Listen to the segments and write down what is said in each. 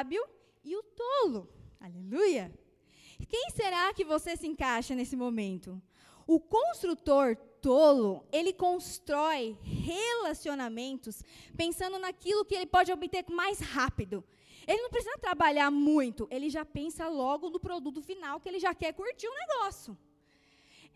sábio e o tolo. Aleluia! Quem será que você se encaixa nesse momento? O construtor tolo, ele constrói relacionamentos pensando naquilo que ele pode obter mais rápido. Ele não precisa trabalhar muito, ele já pensa logo no produto final que ele já quer curtir o negócio.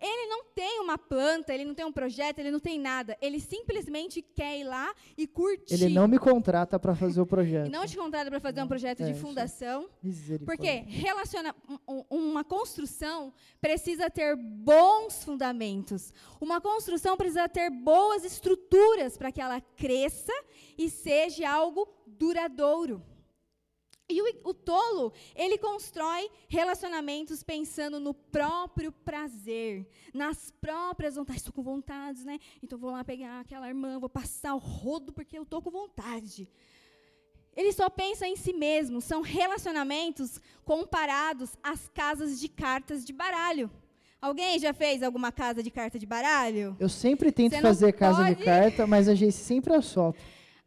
Ele não tem uma planta, ele não tem um projeto, ele não tem nada. Ele simplesmente quer ir lá e curtir. Ele não me contrata para fazer o projeto. Não te contrata para fazer um projeto é, de fundação. Misericórdia. Porque relaciona, uma construção precisa ter bons fundamentos. Uma construção precisa ter boas estruturas para que ela cresça e seja algo duradouro. E o, o, tolo, ele constrói relacionamentos pensando no próprio prazer, nas próprias vontades. Estou com vontade, né? Então vou lá pegar aquela irmã, vou passar o rodo porque eu estou com vontade. Ele só pensa em si mesmo. São relacionamentos comparados às casas de cartas de baralho. Alguém já fez alguma casa de carta de baralho? Eu sempre tento fazer casa pode... de carta, mas a gente sempre assopra.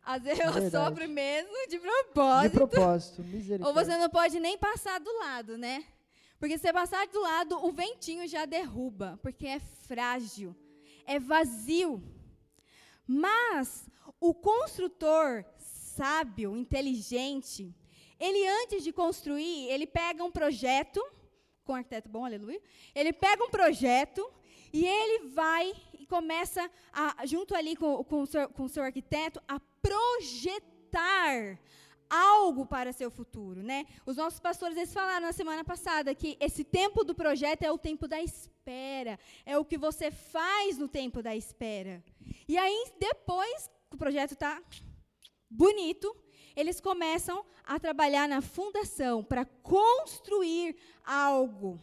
Às vezes eu Verdade. sopro mesmo de propósito. De propósito, misericórdia. Ou você não pode nem passar do lado, né? Porque se você passar do lado, o ventinho já derruba, porque é frágil, é vazio. Mas o construtor sábio, inteligente, ele antes de construir, ele pega um projeto, com um arquiteto bom, aleluia, ele pega um projeto e ele vai começa, a, junto ali com, com, o seu, com o seu arquiteto, a projetar algo para seu futuro, né? Os nossos pastores eles falaram na semana passada que esse tempo do projeto é o tempo da espera, é o que você faz no tempo da espera. E aí depois que o projeto está bonito, eles começam a trabalhar na fundação para construir algo.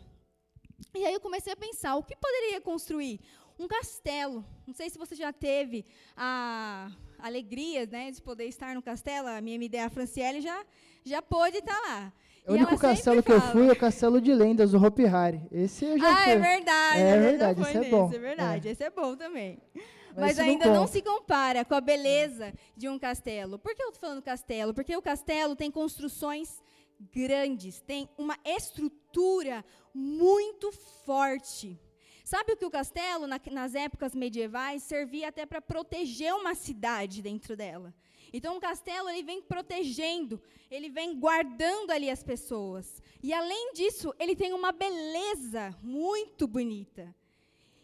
E aí eu comecei a pensar, o que poderia construir? Um castelo. Não sei se você já teve a alegria né, de poder estar no castelo. A minha ideia, a Franciele, já, já pôde estar lá. O único castelo que eu fui é o castelo de lendas, do Hopi Hari. Esse eu já ah, fui. é verdade. É verdade, esse é bom. É verdade, é. esse é bom também. Mas, Mas ainda não, não, se compara com a beleza de um castelo. Por que eu estou falando castelo? Porque o castelo tem construções grandes, tem uma estrutura muito forte. Sabe o que o castelo, na, nas épocas medievais, servia até para proteger uma cidade dentro dela. Então, o castelo ele vem protegendo, ele vem guardando ali as pessoas. E, além disso, ele tem uma beleza muito bonita.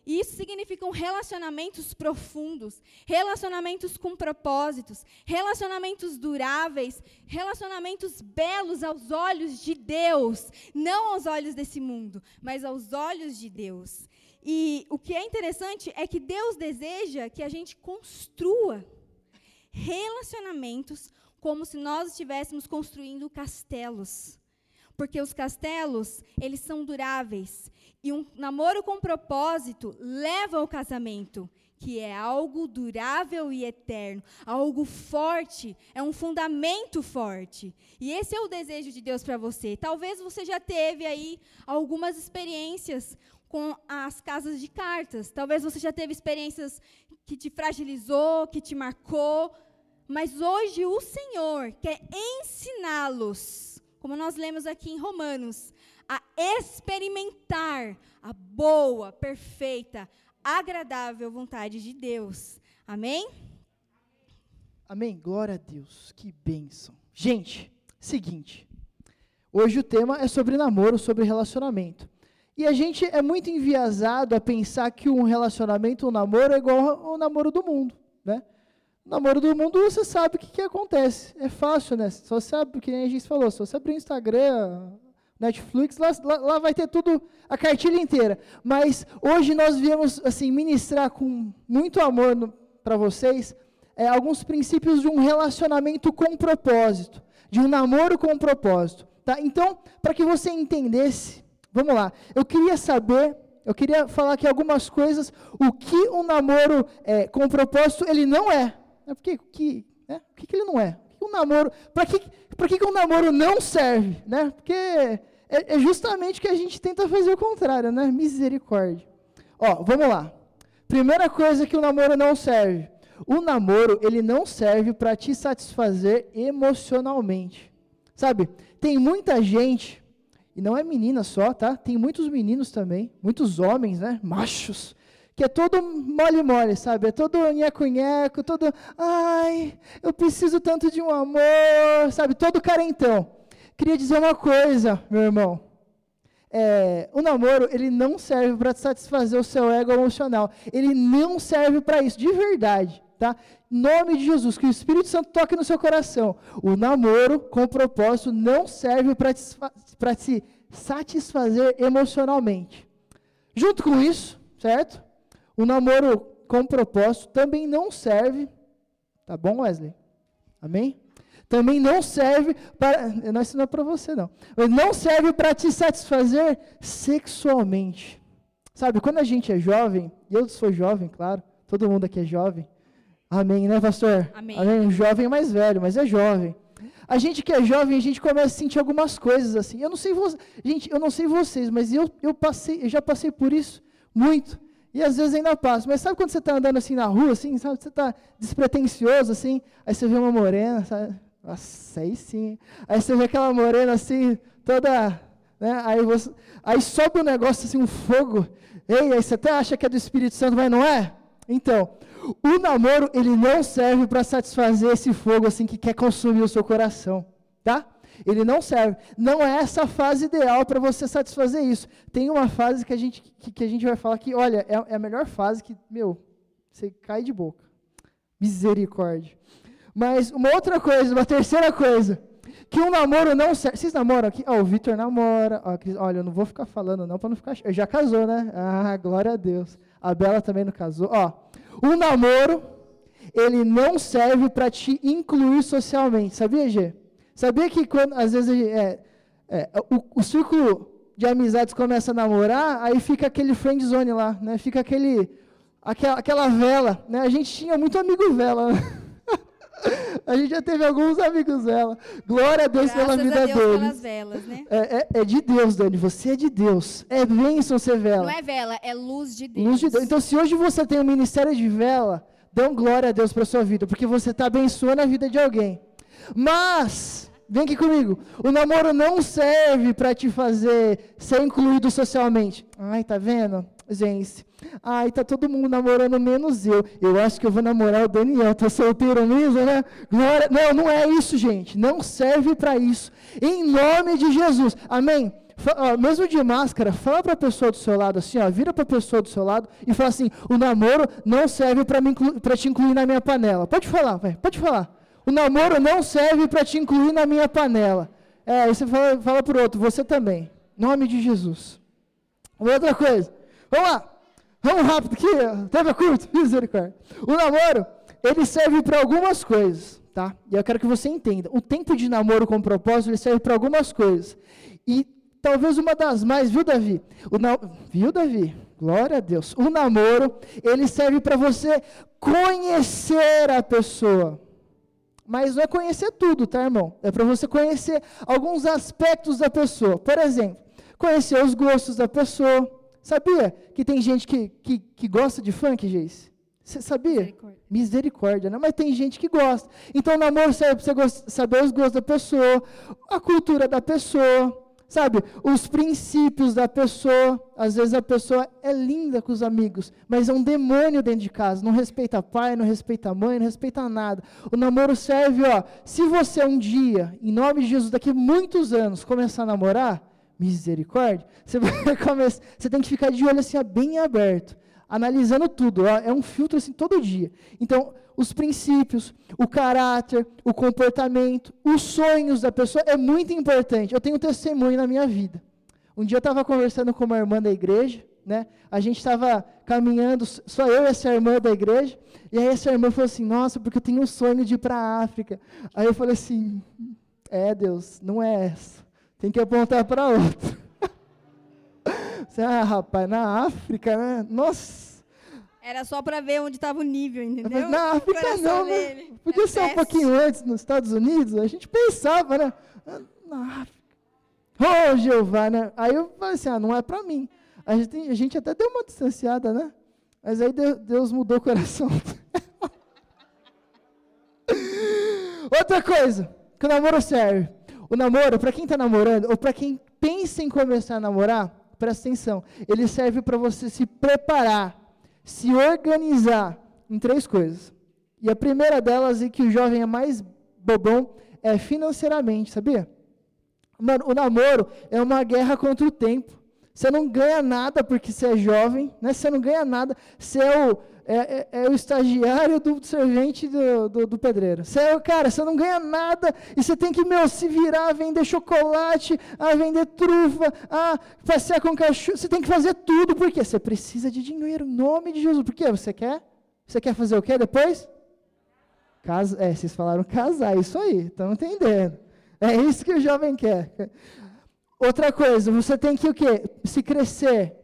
E isso significam relacionamentos profundos, relacionamentos com propósitos, relacionamentos duráveis, relacionamentos belos aos olhos de Deus, não aos olhos desse mundo, mas aos olhos de Deus. E o que é interessante é que Deus deseja que a gente construa relacionamentos como se nós estivéssemos construindo castelos. Porque os castelos, eles são duráveis. E um namoro com propósito leva ao casamento, que é algo durável e eterno, algo forte, é um fundamento forte. E esse é o desejo de Deus para você. Talvez você já teve aí algumas experiências com as casas de cartas. Talvez você já teve experiências que te fragilizou, que te marcou, mas hoje o Senhor quer ensiná-los, como nós lemos aqui em Romanos, a experimentar a boa, perfeita, agradável vontade de Deus. Amém? Amém. Glória a Deus. Que bênção. Gente, seguinte. Hoje o tema é sobre namoro, sobre relacionamento. E a gente é muito enviesado a pensar que um relacionamento, um namoro, é igual ao namoro do mundo, né? O namoro do mundo, você sabe o que, que acontece. É fácil, né? Só sabe, porque a gente falou, se você abrir o Instagram, Netflix, lá, lá, lá, vai ter tudo, a cartilha inteira. Mas hoje nós viemos assim, ministrar com muito amor para vocês é, alguns princípios de um relacionamento com propósito, de um namoro com propósito. Tá? Então, para que você entendesse Vamos lá. Eu queria saber, eu queria falar aqui algumas coisas, o que um namoro é, com propósito ele não é. porque, que, né? O que, que ele não é? Um namoro, para que, pra que, que um namoro não serve? Né? Porque é, é justamente que a gente tenta fazer o contrário, né? Misericórdia. Ó, vamos lá. Primeira coisa que o namoro não serve. O namoro, ele não serve para te satisfazer emocionalmente. Sabe? Tem muita gente, e não é menina só, tá? Tem muitos meninos também, muitos homens, né? Machos, que é todo mole-mole, sabe? É todo nheco-nheco, todo, ai, eu preciso tanto de um amor, sabe? Todo carentão. Queria dizer uma coisa, meu irmão. É, o namoro, ele não serve para satisfazer o seu ego emocional. Ele não serve para isso, de verdade, tá? Nome de Jesus, que o Espírito Santo toque no seu coração. O namoro com propósito não serve para te satisfazer emocionalmente. Junto com isso, certo? O namoro com propósito também não serve, tá bom, Wesley? Amém? Também não serve para, não isso não é para você não, não serve para te satisfazer sexualmente. Sabe, quando a gente é jovem, e eu sou jovem, claro, todo mundo aqui é jovem. Amém, né, pastor? Amém. Amém. Jovem é mais velho, mas é jovem. A gente que é jovem, a gente começa a sentir algumas coisas assim. Eu não sei vo... gente, eu não sei vocês, mas eu, eu passei, eu já passei por isso muito. E às vezes ainda passa. Mas sabe quando você está andando assim na rua, assim, sabe? Você está despretensioso, assim, aí você vê uma morena, sabe? Nossa, aí sim. Aí você vê aquela morena assim, toda. Né? Aí, você, aí sobe um negócio assim, um fogo. Ei, aí você até acha que é do Espírito Santo, mas não é? Então, o namoro, ele não serve para satisfazer esse fogo assim que quer consumir o seu coração, tá? Ele não serve. Não é essa fase ideal para você satisfazer isso. Tem uma fase que a gente, que, que a gente vai falar que, olha, é, é, a melhor fase que, meu, você cai de boca. Misericórdia. Mas uma outra coisa, uma terceira coisa, que um namoro não serve. Vocês namoram aqui? Oh, o Vitor namora. Oh, olha, eu não vou ficar falando não para não ficar. Já casou, né? Ah, glória a Deus. A Bela também não casou. Ó, oh, o namoro ele não serve para te incluir socialmente, sabia, Gê? Sabia que quando, às vezes, é, é, o, o círculo de amizades começa a namorar, aí fica aquele friend zone lá, né? Fica aquele, aquela, aquela vela, né? A gente tinha muito amigo vela, né? A gente já teve alguns amigos vela. Glória a Deus Graças pela vida a Deus deles. pelas velas, né? É, é, é, de Deus, Dani. Você é de Deus. É bênção ser vela. Não é vela, é luz de Deus. Luz de Deus. Então, se hoje você tem um ministério de vela, dê glória a Deus para sua vida, porque você está abençoando a vida de alguém. Mas Vem aqui comigo. O namoro não serve para te fazer ser incluído socialmente. Ai, tá vendo? Gente, ai, tá todo mundo namorando menos eu. Eu acho que eu vou namorar o Daniel. Tá solteiro mesmo, né? Glória. Não, não é isso, gente. Não serve para isso. Em nome de Jesus. Amém. Ó, mesmo de máscara, fala para a pessoa do seu lado assim, ó, vira para a pessoa do seu lado e fala assim: o namoro não serve para te incluir na minha panela. Pode falar, vai, pode falar. O namoro não serve para te incluir na minha panela. É, você fala, fala para outro, você também. Nome de Jesus. Outra coisa. Vamos lá. Vamos rápido aqui. Tempo curto. Misericórdia. O namoro, ele serve para algumas coisas, tá? E eu quero que você entenda. O tempo de namoro com propósito, ele serve para algumas coisas. E talvez uma das mais, viu, Davi? O na... Viu, Davi? Glória a Deus. O namoro, ele serve para você conhecer a pessoa. Mas não é conhecer tudo, tá, irmão? É para você conhecer alguns aspectos da pessoa. Por exemplo, conhecer os gostos da pessoa. Sabia que tem gente que, que, que gosta de funk, Geis? Você sabia? Misericórdia. Misericórdia, né? Mas tem gente que gosta. Então, o namoro serve para você saber os gostos da pessoa, a cultura da pessoa, Sabe, os princípios da pessoa, às vezes a pessoa é linda com os amigos, mas é um demônio dentro de casa, não respeita pai, não respeita mãe, não respeita nada. O namoro serve, ó, se você um dia, em nome de Jesus, daqui a muitos anos, começar a namorar, misericórdia, você começar, você tem que ficar de olho assim, bem aberto, analisando tudo, ó, é um filtro assim todo dia. Então, os princípios, o caráter, o comportamento, os sonhos da pessoa é muito importante. Eu tenho um testemunho na minha vida. Um dia eu estava conversando com uma irmã da igreja, né? A gente estava caminhando, só eu e essa irmã da igreja, e aí essa irmã falou assim: Nossa, porque eu tenho um sonho de ir para a África. Aí eu falei assim: É, Deus, não é essa. Tem que apontar para outra. ah, rapaz, na África, né? Nossa. Era só para ver onde estava o nível, entendeu? Mas na África não, né? Podia é ser um pouquinho antes nos Estados Unidos, a gente pensava, né? Na África. Oh, Jeová, né? Aí eu falei assim, ah, não é para mim. A gente, a gente até deu uma distanciada, né? Mas aí Deus mudou o coração. Outra coisa que o namoro serve. O namoro, para quem está namorando, ou para quem pensa em começar a namorar, presta atenção, ele serve para você se preparar, se organizar em três coisas. E a primeira delas, e que o jovem é mais bobão, é financeiramente, sabia? Mano, o namoro é uma guerra contra o tempo. Você não ganha nada porque você é jovem, né? você não ganha nada. Você é o, é, é, é o estagiário do servente do, do, do, pedreiro. Você cara, você não ganha nada e você tem que, meu, se virar, a vender chocolate, a vender trufa, a passear com cachorro. Você tem que fazer tudo, por quê? Você precisa de dinheiro, em nome de Jesus. Por quê? Você quer? Você quer fazer o quê depois? Casa, é, vocês falaram casar, isso aí, estão entendendo. É isso que o jovem quer. Outra coisa, você tem que o quê? Se crescer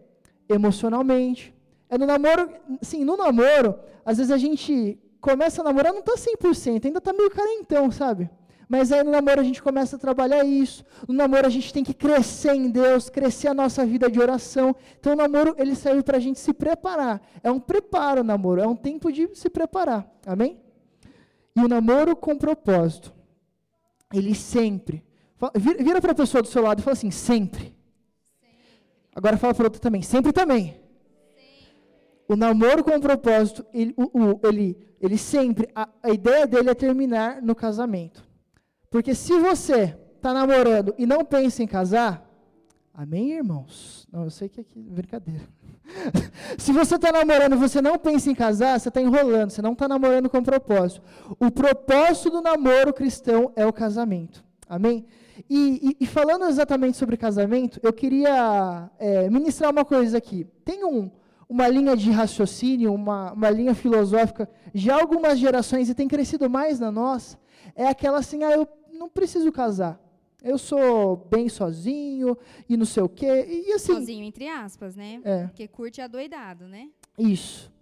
emocionalmente. É no namoro, sim, no namoro, às vezes a gente começa a namorar, não está 100%, ainda está meio carentão, sabe? Mas aí no namoro a gente começa a trabalhar isso. No namoro a gente tem que crescer em Deus, crescer a nossa vida de oração. Então o namoro ele serve para a gente se preparar. É um preparo o namoro, é um tempo de se preparar. Amém? E o namoro com propósito, ele sempre. Vira para a pessoa do seu lado e fala assim: sempre. Agora fala para outra também: sempre também. O namoro com propósito, ele, o, o, ele, ele sempre. A, a ideia dele é terminar no casamento. Porque se você está namorando e não pensa em casar, amém, irmãos? Não, eu sei que aqui é brincadeira. Se você está namorando e você não pensa em casar, você está enrolando, você não está namorando com propósito. O propósito do namoro cristão é o casamento. Amém? E, e, e falando exatamente sobre casamento, eu queria é, ministrar uma coisa aqui. Tem um, uma linha de raciocínio, uma, uma linha filosófica de algumas gerações e tem crescido mais na nossa. É aquela assim, ah, eu não preciso casar eu sou bem sozinho e não sei o quê. E, assim, sozinho, entre aspas, né? É. Porque curte adoidado, né? Isso.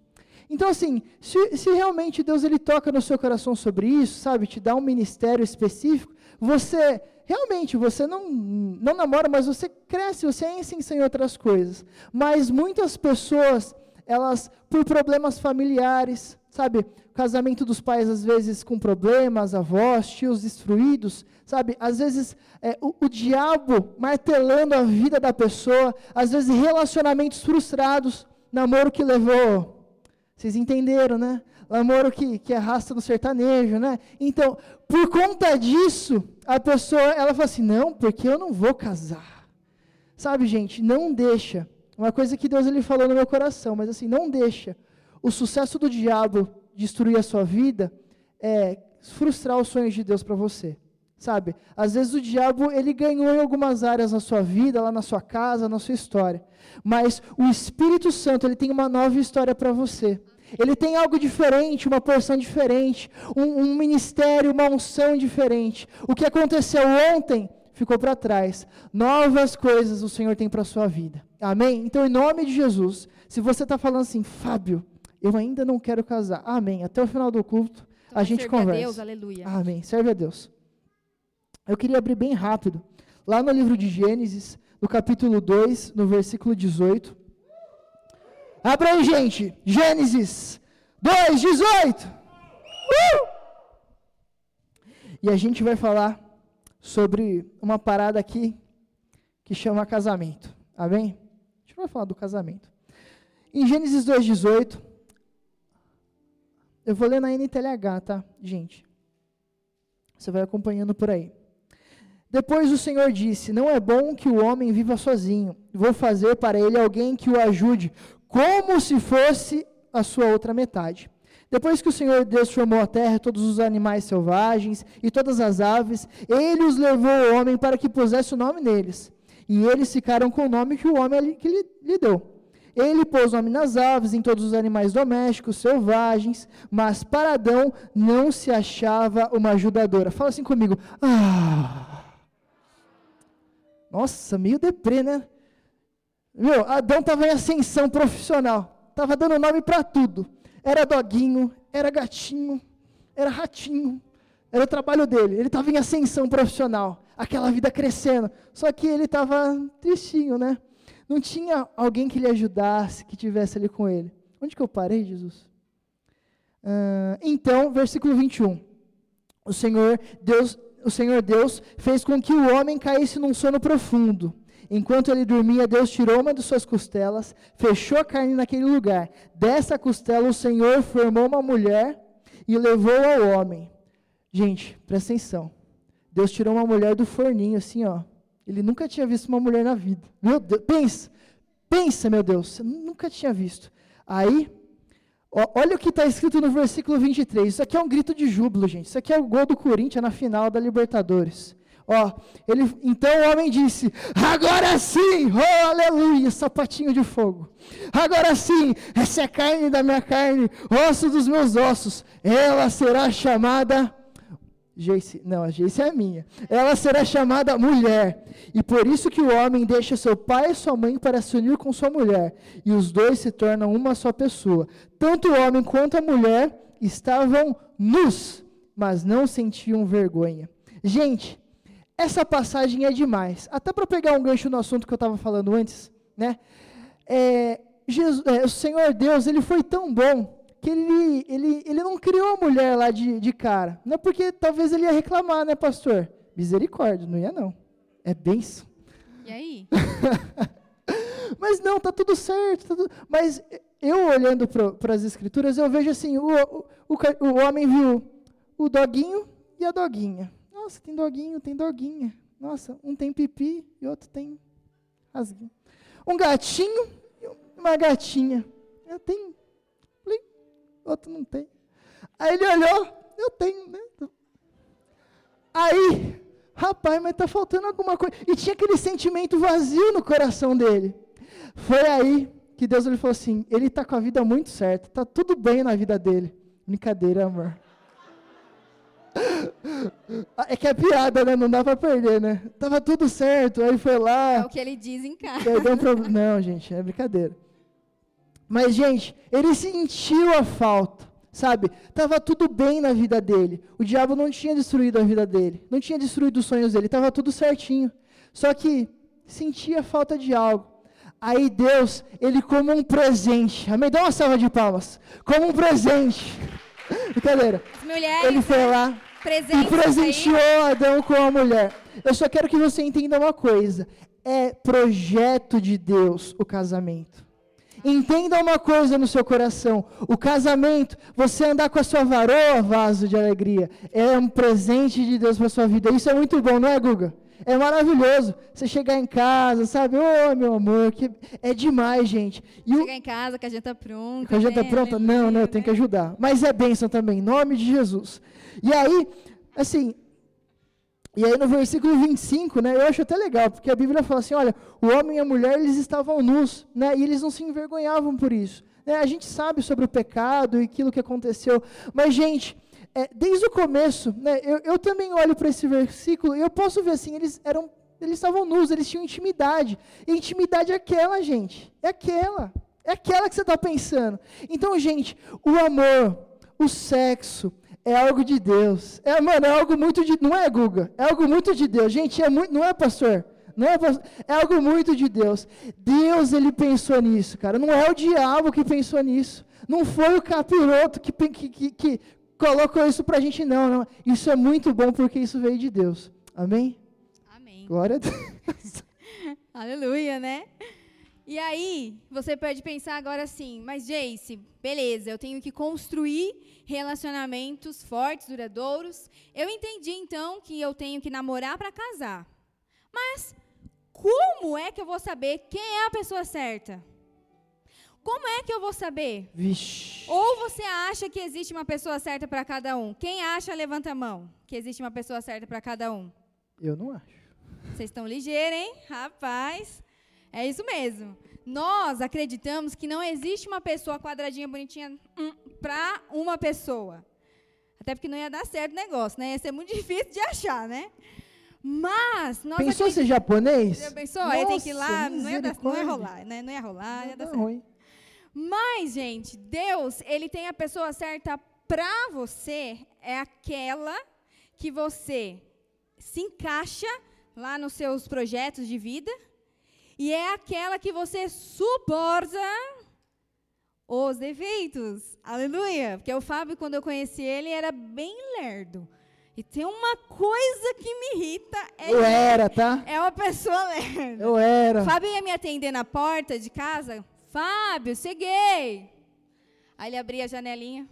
Então, assim, se, se realmente Deus ele toca no seu coração sobre isso, sabe, te dá um ministério específico, você realmente você não, não namora, mas você cresce, você é em outras coisas. Mas muitas pessoas, elas, por problemas familiares, sabe, casamento dos pais às vezes com problemas, avós, tios destruídos, sabe, às vezes é, o, o diabo martelando a vida da pessoa, às vezes relacionamentos frustrados, namoro que levou, vocês entenderam, né? Namoro que, que arrasta no sertanejo, né? Então, por conta disso, a pessoa, ela fala assim, não, porque eu não vou casar. Sabe, gente, não deixa. Uma coisa que Deus ele falou no meu coração, mas assim, não deixa o sucesso do diabo destruir a sua vida é frustrar os sonhos de Deus para você. Sabe? Às vezes o diabo ele ganhou em algumas áreas na sua vida, lá na sua casa, na sua história. Mas o Espírito Santo ele tem uma nova história para você. Ele tem algo diferente, uma porção diferente, um, um ministério, uma unção diferente. O que aconteceu ontem ficou para trás. Novas coisas o Senhor tem para a sua vida. Amém? Então, em nome de Jesus, se você está falando assim, Fábio, eu ainda não quero casar. Amém. Até o final do culto, então, a gente conversa. A Deus, aleluia. Amém. Serve a Deus. Eu queria abrir bem rápido, lá no livro de Gênesis, no capítulo 2, no versículo 18. Abra aí, gente. Gênesis 2, 18. Uh! E a gente vai falar sobre uma parada aqui que chama casamento. Amém? A gente vai falar do casamento. Em Gênesis 2, 18. Eu vou ler na NTLH, tá, gente? Você vai acompanhando por aí. Depois o Senhor disse: Não é bom que o homem viva sozinho. Vou fazer para ele alguém que o ajude, como se fosse a sua outra metade. Depois que o Senhor Deus formou a terra, todos os animais selvagens e todas as aves, ele os levou ao homem para que pusesse o nome neles. E eles ficaram com o nome que o homem que lhe, lhe deu. Ele pôs nome nas aves, em todos os animais domésticos, selvagens, mas para Adão não se achava uma ajudadora. Fala assim comigo. Ah! Nossa, meio deprê, né? Meu, Adão estava em ascensão profissional. Estava dando nome para tudo. Era doguinho, era gatinho, era ratinho. Era o trabalho dele. Ele estava em ascensão profissional. Aquela vida crescendo. Só que ele estava tristinho, né? Não tinha alguém que lhe ajudasse, que tivesse ali com ele. Onde que eu parei, Jesus? Uh, então, versículo 21. O Senhor, Deus o Senhor Deus fez com que o homem caísse num sono profundo. Enquanto ele dormia, Deus tirou uma de suas costelas, fechou a carne naquele lugar. Dessa costela, o Senhor formou uma mulher e levou ao homem. Gente, presta atenção. Deus tirou uma mulher do forninho, assim, ó. Ele nunca tinha visto uma mulher na vida. Meu Deus, pensa, pensa, meu Deus, nunca tinha visto. Aí, olha o que está escrito no versículo 23. Isso aqui é um grito de júbilo, gente. Isso aqui é o gol do Corinthians na final da Libertadores. Ó, ele, então o homem disse: Agora sim, oh aleluia, sapatinho de fogo. Agora sim, essa é carne da minha carne, osso dos meus ossos. Ela será chamada Jace, não, a Jace é a minha. Ela será chamada mulher. E por isso que o homem deixa seu pai e sua mãe para se unir com sua mulher. E os dois se tornam uma só pessoa. Tanto o homem quanto a mulher estavam nus, mas não sentiam vergonha. Gente, essa passagem é demais. Até para pegar um gancho no assunto que eu estava falando antes, né? É, Jesus, é, o Senhor Deus, ele foi tão bom que ele, ele, ele não criou a mulher lá de, de cara. Não é porque talvez ele ia reclamar, né, pastor? Misericórdia, não ia não. É benção. E aí? Mas não, tá tudo certo. Tá tudo... Mas eu olhando para as escrituras, eu vejo assim, o, o, o, o homem viu o doguinho e a doguinha. Nossa, tem doguinho, tem doguinha. Nossa, um tem pipi e outro tem rasguinho. Um gatinho e uma gatinha. Eu tenho. Outro não tem. Aí ele olhou, eu tenho, né? Aí, rapaz, mas está faltando alguma coisa. E tinha aquele sentimento vazio no coração dele. Foi aí que Deus ele falou assim: ele está com a vida muito certa, está tudo bem na vida dele. Brincadeira, amor. É que é piada, né? Não dá para perder, né? Tava tudo certo, aí foi lá. É o que ele diz em casa. Não, gente, é brincadeira. Mas, gente, ele sentiu a falta, sabe? Tava tudo bem na vida dele. O diabo não tinha destruído a vida dele, não tinha destruído os sonhos dele, tava tudo certinho. Só que sentia falta de algo. Aí Deus, ele como um presente. Amém? Dá uma salva de palmas. Como um presente. Brincadeira. Mulheres, ele foi lá e presenteou aí. Adão com a mulher. Eu só quero que você entenda uma coisa. É projeto de Deus o casamento. Entenda uma coisa no seu coração: o casamento, você andar com a sua varoa, vaso de alegria, é um presente de Deus para a sua vida. Isso é muito bom, não é, Guga? É maravilhoso. Você chegar em casa, sabe? Ô, oh, meu amor, que é demais, gente. E chegar o... em casa com a janta pronta. Com a janta né? pronta? Não, não, eu tenho que né? ajudar. Mas é bênção também, em nome de Jesus. E aí, assim, e aí no versículo 25, né, eu acho até legal, porque a Bíblia fala assim, olha, o homem e a mulher, eles estavam nus, né, e eles não se envergonhavam por isso. Né, a gente sabe sobre o pecado e aquilo que aconteceu, mas, gente, é, desde o começo, né, eu, eu também olho para esse versículo e eu posso ver assim, eles eram, eles estavam nus, eles tinham intimidade, e intimidade é aquela, gente, é aquela, é aquela que você está pensando. Então, gente, o amor, o sexo, é algo de Deus. É, mano, é algo muito de. Não é, Guga? É algo muito de Deus. Gente, é muito, não é, pastor? Não é, pastor? é algo muito de Deus. Deus, ele pensou nisso, cara. Não é o diabo que pensou nisso. Não foi o capiroto que, que, que, que colocou isso pra gente, não, não. Isso é muito bom porque isso veio de Deus. Amém? Amém. Glória a Deus. Aleluia, né? E aí, você pode pensar agora assim, mas Jace, beleza, eu tenho que construir relacionamentos fortes, duradouros. Eu entendi então que eu tenho que namorar para casar. Mas como é que eu vou saber quem é a pessoa certa? Como é que eu vou saber? Vixe. Ou você acha que existe uma pessoa certa para cada um? Quem acha, levanta a mão. Que existe uma pessoa certa para cada um. Eu não acho. Vocês estão ligeiros, hein? Rapaz. É isso mesmo. Nós acreditamos que não existe uma pessoa quadradinha, bonitinha hum, para uma pessoa. Até porque não ia dar certo o negócio, né? Ia ser muito difícil de achar, né? Mas nós Pensou ser japonês? Já pensou? Nossa, Aí tem que ir lá, não ia, dar, não ia rolar, né? Não ia rolar, não ia dar certo. Ruim. Mas, gente, Deus, ele tem a pessoa certa para você, é aquela que você se encaixa lá nos seus projetos de vida e é aquela que você suporta os defeitos. Aleluia! Porque o Fábio, quando eu conheci ele, era bem lerdo. E tem uma coisa que me irrita. É Eu era, tá? É uma pessoa lerda. Eu era. Fábio ia me atender na porta de casa. Fábio, cheguei. Aí ele abria a janelinha.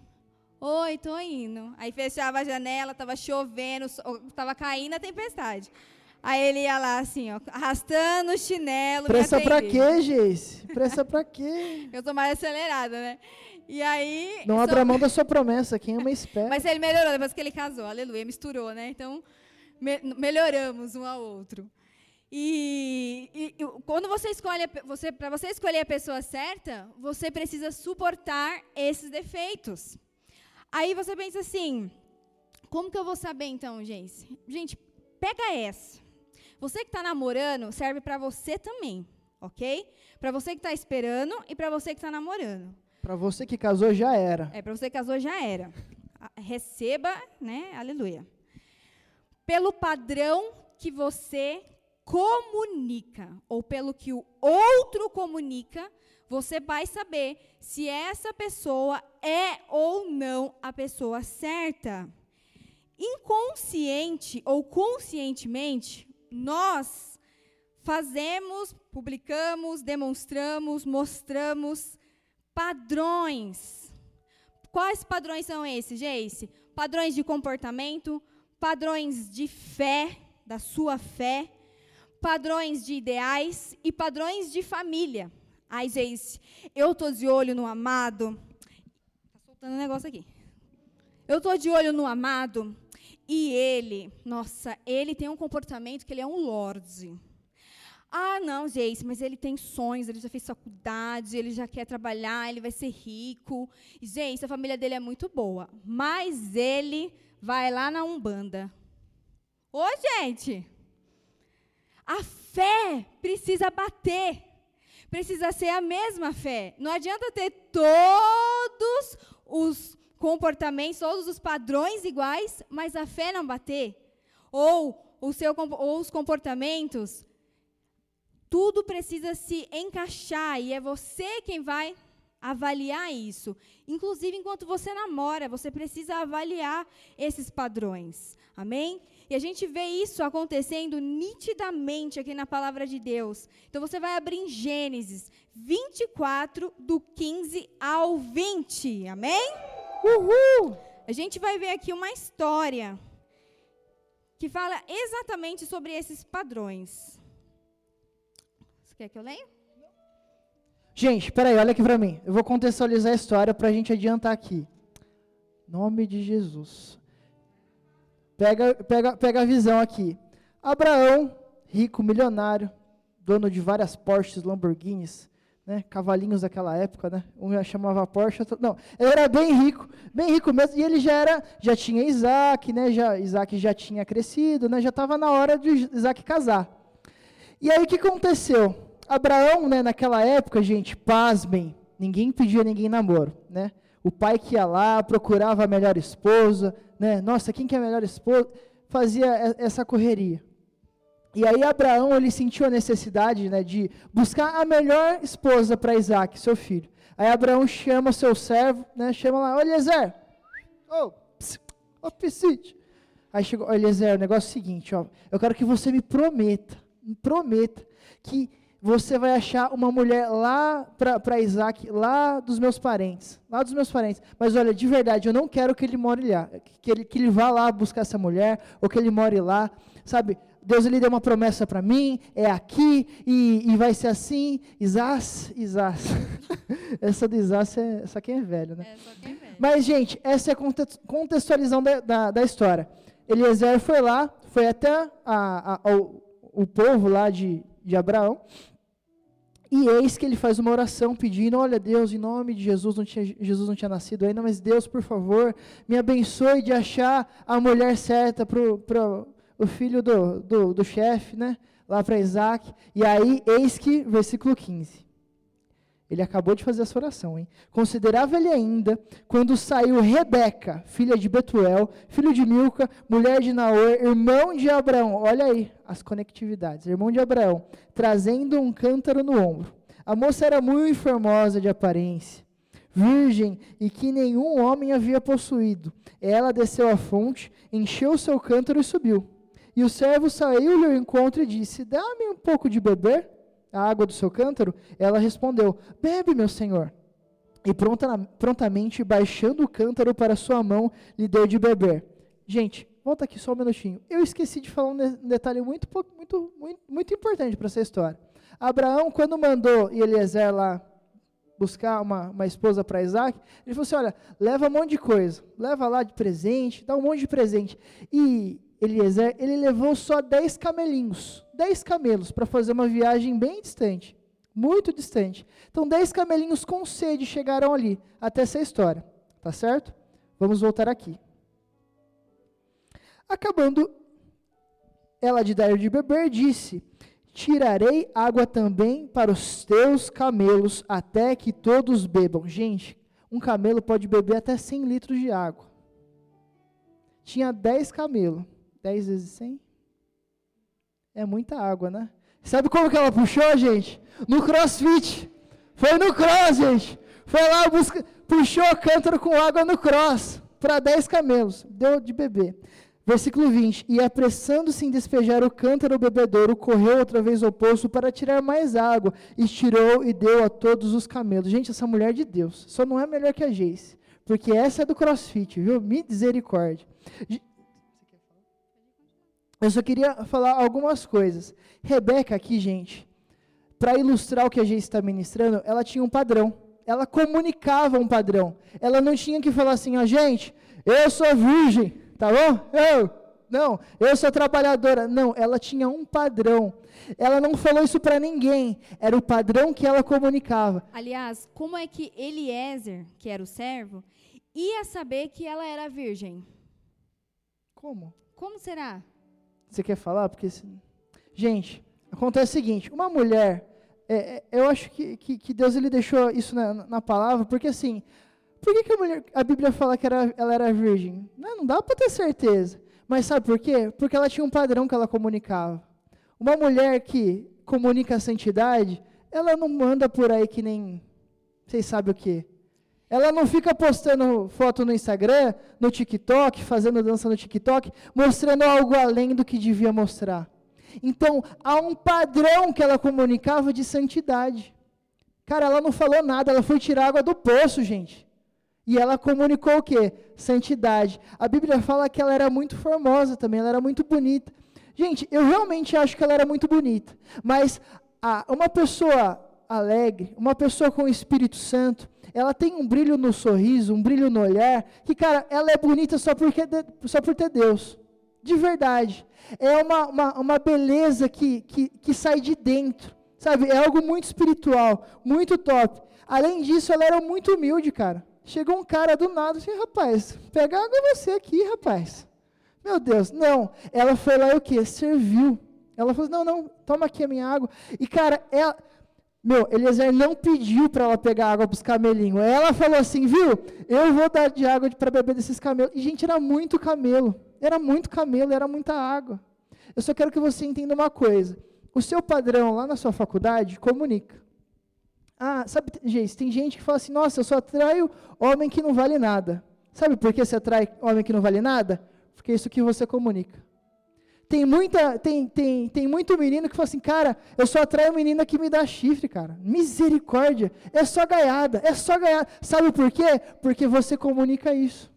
Oi, tô indo. Aí fechava a janela, tava chovendo, tava caindo a tempestade. Aí ele ia lá assim, ó, arrastando o chinelo. Pressa pra quê, Geise? Pressa pra quê? Eu tô mais acelerada, né? E aí. Não abra mão da sua promessa, quem ama espera. Mas ele melhorou depois que ele casou, aleluia, misturou, né? Então, me melhoramos um ao outro. E, e, e quando você escolhe, você, para você escolher a pessoa certa, você precisa suportar esses defeitos. Aí você pensa assim, como que eu vou saber então, gente? Gente, pega essa. Você que está namorando, serve para você também, ok? Para você que está esperando e para você que está namorando. Para você que casou, já era. É, para você que casou, já era. Receba, né? Aleluia. Pelo padrão que você comunica, ou pelo que o outro comunica, você vai saber se essa pessoa é ou não a pessoa certa. Inconsciente ou conscientemente, nós fazemos, publicamos, demonstramos, mostramos padrões. Quais padrões são esses, Jace? Padrões de comportamento, padrões de fé, da sua fé, padrões de ideais e padrões de família. Ai, Jace, eu tô de olho no amado. Tá soltando um negócio aqui. Eu tô de olho no amado e ele, nossa, ele tem um comportamento que ele é um lorde. Ah, não, Jace, mas ele tem sonhos, ele já fez faculdade, ele já quer trabalhar, ele vai ser rico. Gente, a família dele é muito boa, mas ele vai lá na Umbanda. Ô, gente, a fé precisa bater precisa ser a mesma fé. Não adianta ter todos os comportamentos, todos os padrões iguais, mas a fé não bater. Ou, o seu, ou os comportamentos. Tudo precisa se encaixar e é você quem vai avaliar isso. Inclusive, enquanto você namora, você precisa avaliar esses padrões. Amém? E a gente vê isso acontecendo nitidamente aqui na palavra de Deus. Então você vai abrir em Gênesis 24, do 15 ao 20. Amém? Uhul! A gente vai ver aqui uma história que fala exatamente sobre esses padrões. Você quer que eu leia? Gente, peraí, olha aqui para mim. Eu vou contextualizar a história para a gente adiantar aqui. Nome de Jesus. Pega, pega, pega a visão aqui. Abraão, rico, milionário, dono de várias Porsches, Lamborghinis, né, cavalinhos daquela época, né? Um chamava Porsche, outro, não. Ele era bem rico, bem rico mesmo, e ele já era, já tinha Isaac, né? Já, Isaac já tinha crescido, né? Já estava na hora de Isaac casar. E aí o que aconteceu? Abraão, né, naquela época, gente, pasmem, ninguém pedia ninguém namoro, né? O pai que ia lá, procurava a melhor esposa, né? Nossa, quem que é a melhor esposa? Fazia essa correria. E aí Abraão ele sentiu a necessidade, né, de buscar a melhor esposa para Isaac, seu filho. Aí Abraão chama seu servo, né, chama lá, Eliezer, pss, oh. Aí chegou, Eliezer, o negócio é o seguinte, ó, eu quero que você me prometa, me prometa que você vai achar uma mulher lá para Isaac, lá dos meus parentes, lá dos meus parentes. Mas olha, de verdade, eu não quero que ele more lá, que ele, que ele vá lá buscar essa mulher, ou que ele more lá, sabe? Deus ele deu uma promessa para mim, é aqui, e, e, vai ser assim, Isás, Isás. essa do Isás, é, essa aqui é velho, né? É, só quem é velho. Mas, gente, essa é a contextualização da, da, da história. Eliezer foi lá, foi até a, a, o, o povo lá de, de Abraão, e eis que ele faz uma oração pedindo: Olha, Deus, em nome de Jesus, não tinha, Jesus não tinha nascido ainda, mas Deus, por favor, me abençoe de achar a mulher certa para o filho do, do, do chefe, né? Lá para Isaac. E aí, eis que, versículo 15. Ele acabou de fazer essa oração, hein? Considerava ele ainda quando saiu Rebeca, filha de Betuel, filho de Milca, mulher de Naor, irmão de Abraão. Olha aí as conectividades. Irmão de Abraão, trazendo um cântaro no ombro. A moça era muito formosa de aparência, virgem e que nenhum homem havia possuído. Ela desceu à fonte, encheu seu cântaro e subiu. E o servo saiu-lhe ao encontro e disse: Dá-me um pouco de beber, a água do seu cântaro. Ela respondeu: Bebe, meu senhor. E pronta, prontamente, baixando o cântaro para sua mão, lhe deu de beber. Gente, volta aqui só um minutinho. Eu esqueci de falar um detalhe muito, muito, muito, muito importante para essa história. Abraão, quando mandou Eliezer lá buscar uma, uma esposa para Isaac, ele falou assim: olha, leva um monte de coisa, leva lá de presente, dá um monte de presente. E Eliezer, ele levou só 10 camelinhos, 10 camelos, para fazer uma viagem bem distante, muito distante. Então, 10 camelinhos com sede chegaram ali, até essa história, tá certo? Vamos voltar aqui. Acabando ela de dar de beber, disse: Tirarei água também para os teus camelos, até que todos bebam. Gente, um camelo pode beber até 100 litros de água. Tinha 10 camelos. 10 vezes 100? É muita água, né? Sabe como que ela puxou, gente? No crossfit. Foi no cross, gente. Foi lá, busca, puxou o cântaro com água no cross. Para 10 camelos. Deu de beber. Versículo 20: E apressando-se em despejar o cântaro bebedouro, correu outra vez ao poço para tirar mais água, e tirou e deu a todos os camelos. Gente, essa mulher de Deus, só não é melhor que a Jace, porque essa é do crossfit, viu? Misericórdia. Eu só queria falar algumas coisas. Rebeca, aqui, gente, para ilustrar o que a Jace está ministrando, ela tinha um padrão. Ela comunicava um padrão. Ela não tinha que falar assim, ó, gente, eu sou virgem tá bom? Eu, não, eu sou trabalhadora. Não, ela tinha um padrão. Ela não falou isso para ninguém. Era o padrão que ela comunicava. Aliás, como é que Eliezer, que era o servo, ia saber que ela era virgem? Como? Como será? Você quer falar? Porque, gente, acontece o seguinte: uma mulher, é, é, eu acho que, que, que, Deus ele deixou isso na, na palavra, porque assim, por que, que a, mulher, a, Bíblia fala que era, ela era virgem? Não, não dá para ter certeza. Mas sabe por quê? Porque ela tinha um padrão que ela comunicava. Uma mulher que comunica a santidade, ela não manda por aí que nem. Vocês sabem o quê? Ela não fica postando foto no Instagram, no TikTok, fazendo dança no TikTok, mostrando algo além do que devia mostrar. Então, há um padrão que ela comunicava de santidade. Cara, ela não falou nada, ela foi tirar água do poço, gente. E ela comunicou o quê? Santidade. A Bíblia fala que ela era muito formosa também, ela era muito bonita. Gente, eu realmente acho que ela era muito bonita. Mas a, uma pessoa alegre, uma pessoa com o Espírito Santo, ela tem um brilho no sorriso, um brilho no olhar, que, cara, ela é bonita só, porque, só por ter Deus. De verdade. É uma, uma, uma beleza que, que, que sai de dentro. Sabe? É algo muito espiritual, muito top. Além disso, ela era muito humilde, cara. Chegou um cara do nada, assim, rapaz, pega água você aqui, rapaz. Meu Deus, não. Ela foi lá e o quê? Serviu. Ela falou, não, não, toma aqui a minha água. E, cara, ela, meu, Eliezer não pediu para ela pegar água para os camelinhos. Ela falou assim, viu, eu vou dar de água para beber desses camelos. E, gente, era muito camelo. Era muito camelo, era muita água. Eu só quero que você entenda uma coisa. O seu padrão lá na sua faculdade comunica. Ah, sabe, gente, tem gente que fala assim, nossa, eu só atraio homem que não vale nada. Sabe por que você atrai homem que não vale nada? Porque é isso que você comunica. Tem, muita, tem, tem, tem muito menino que fala assim, cara, eu só atraio menina que me dá chifre, cara. Misericórdia. É só gaiada, é só gaiada. Sabe por quê? Porque você comunica isso.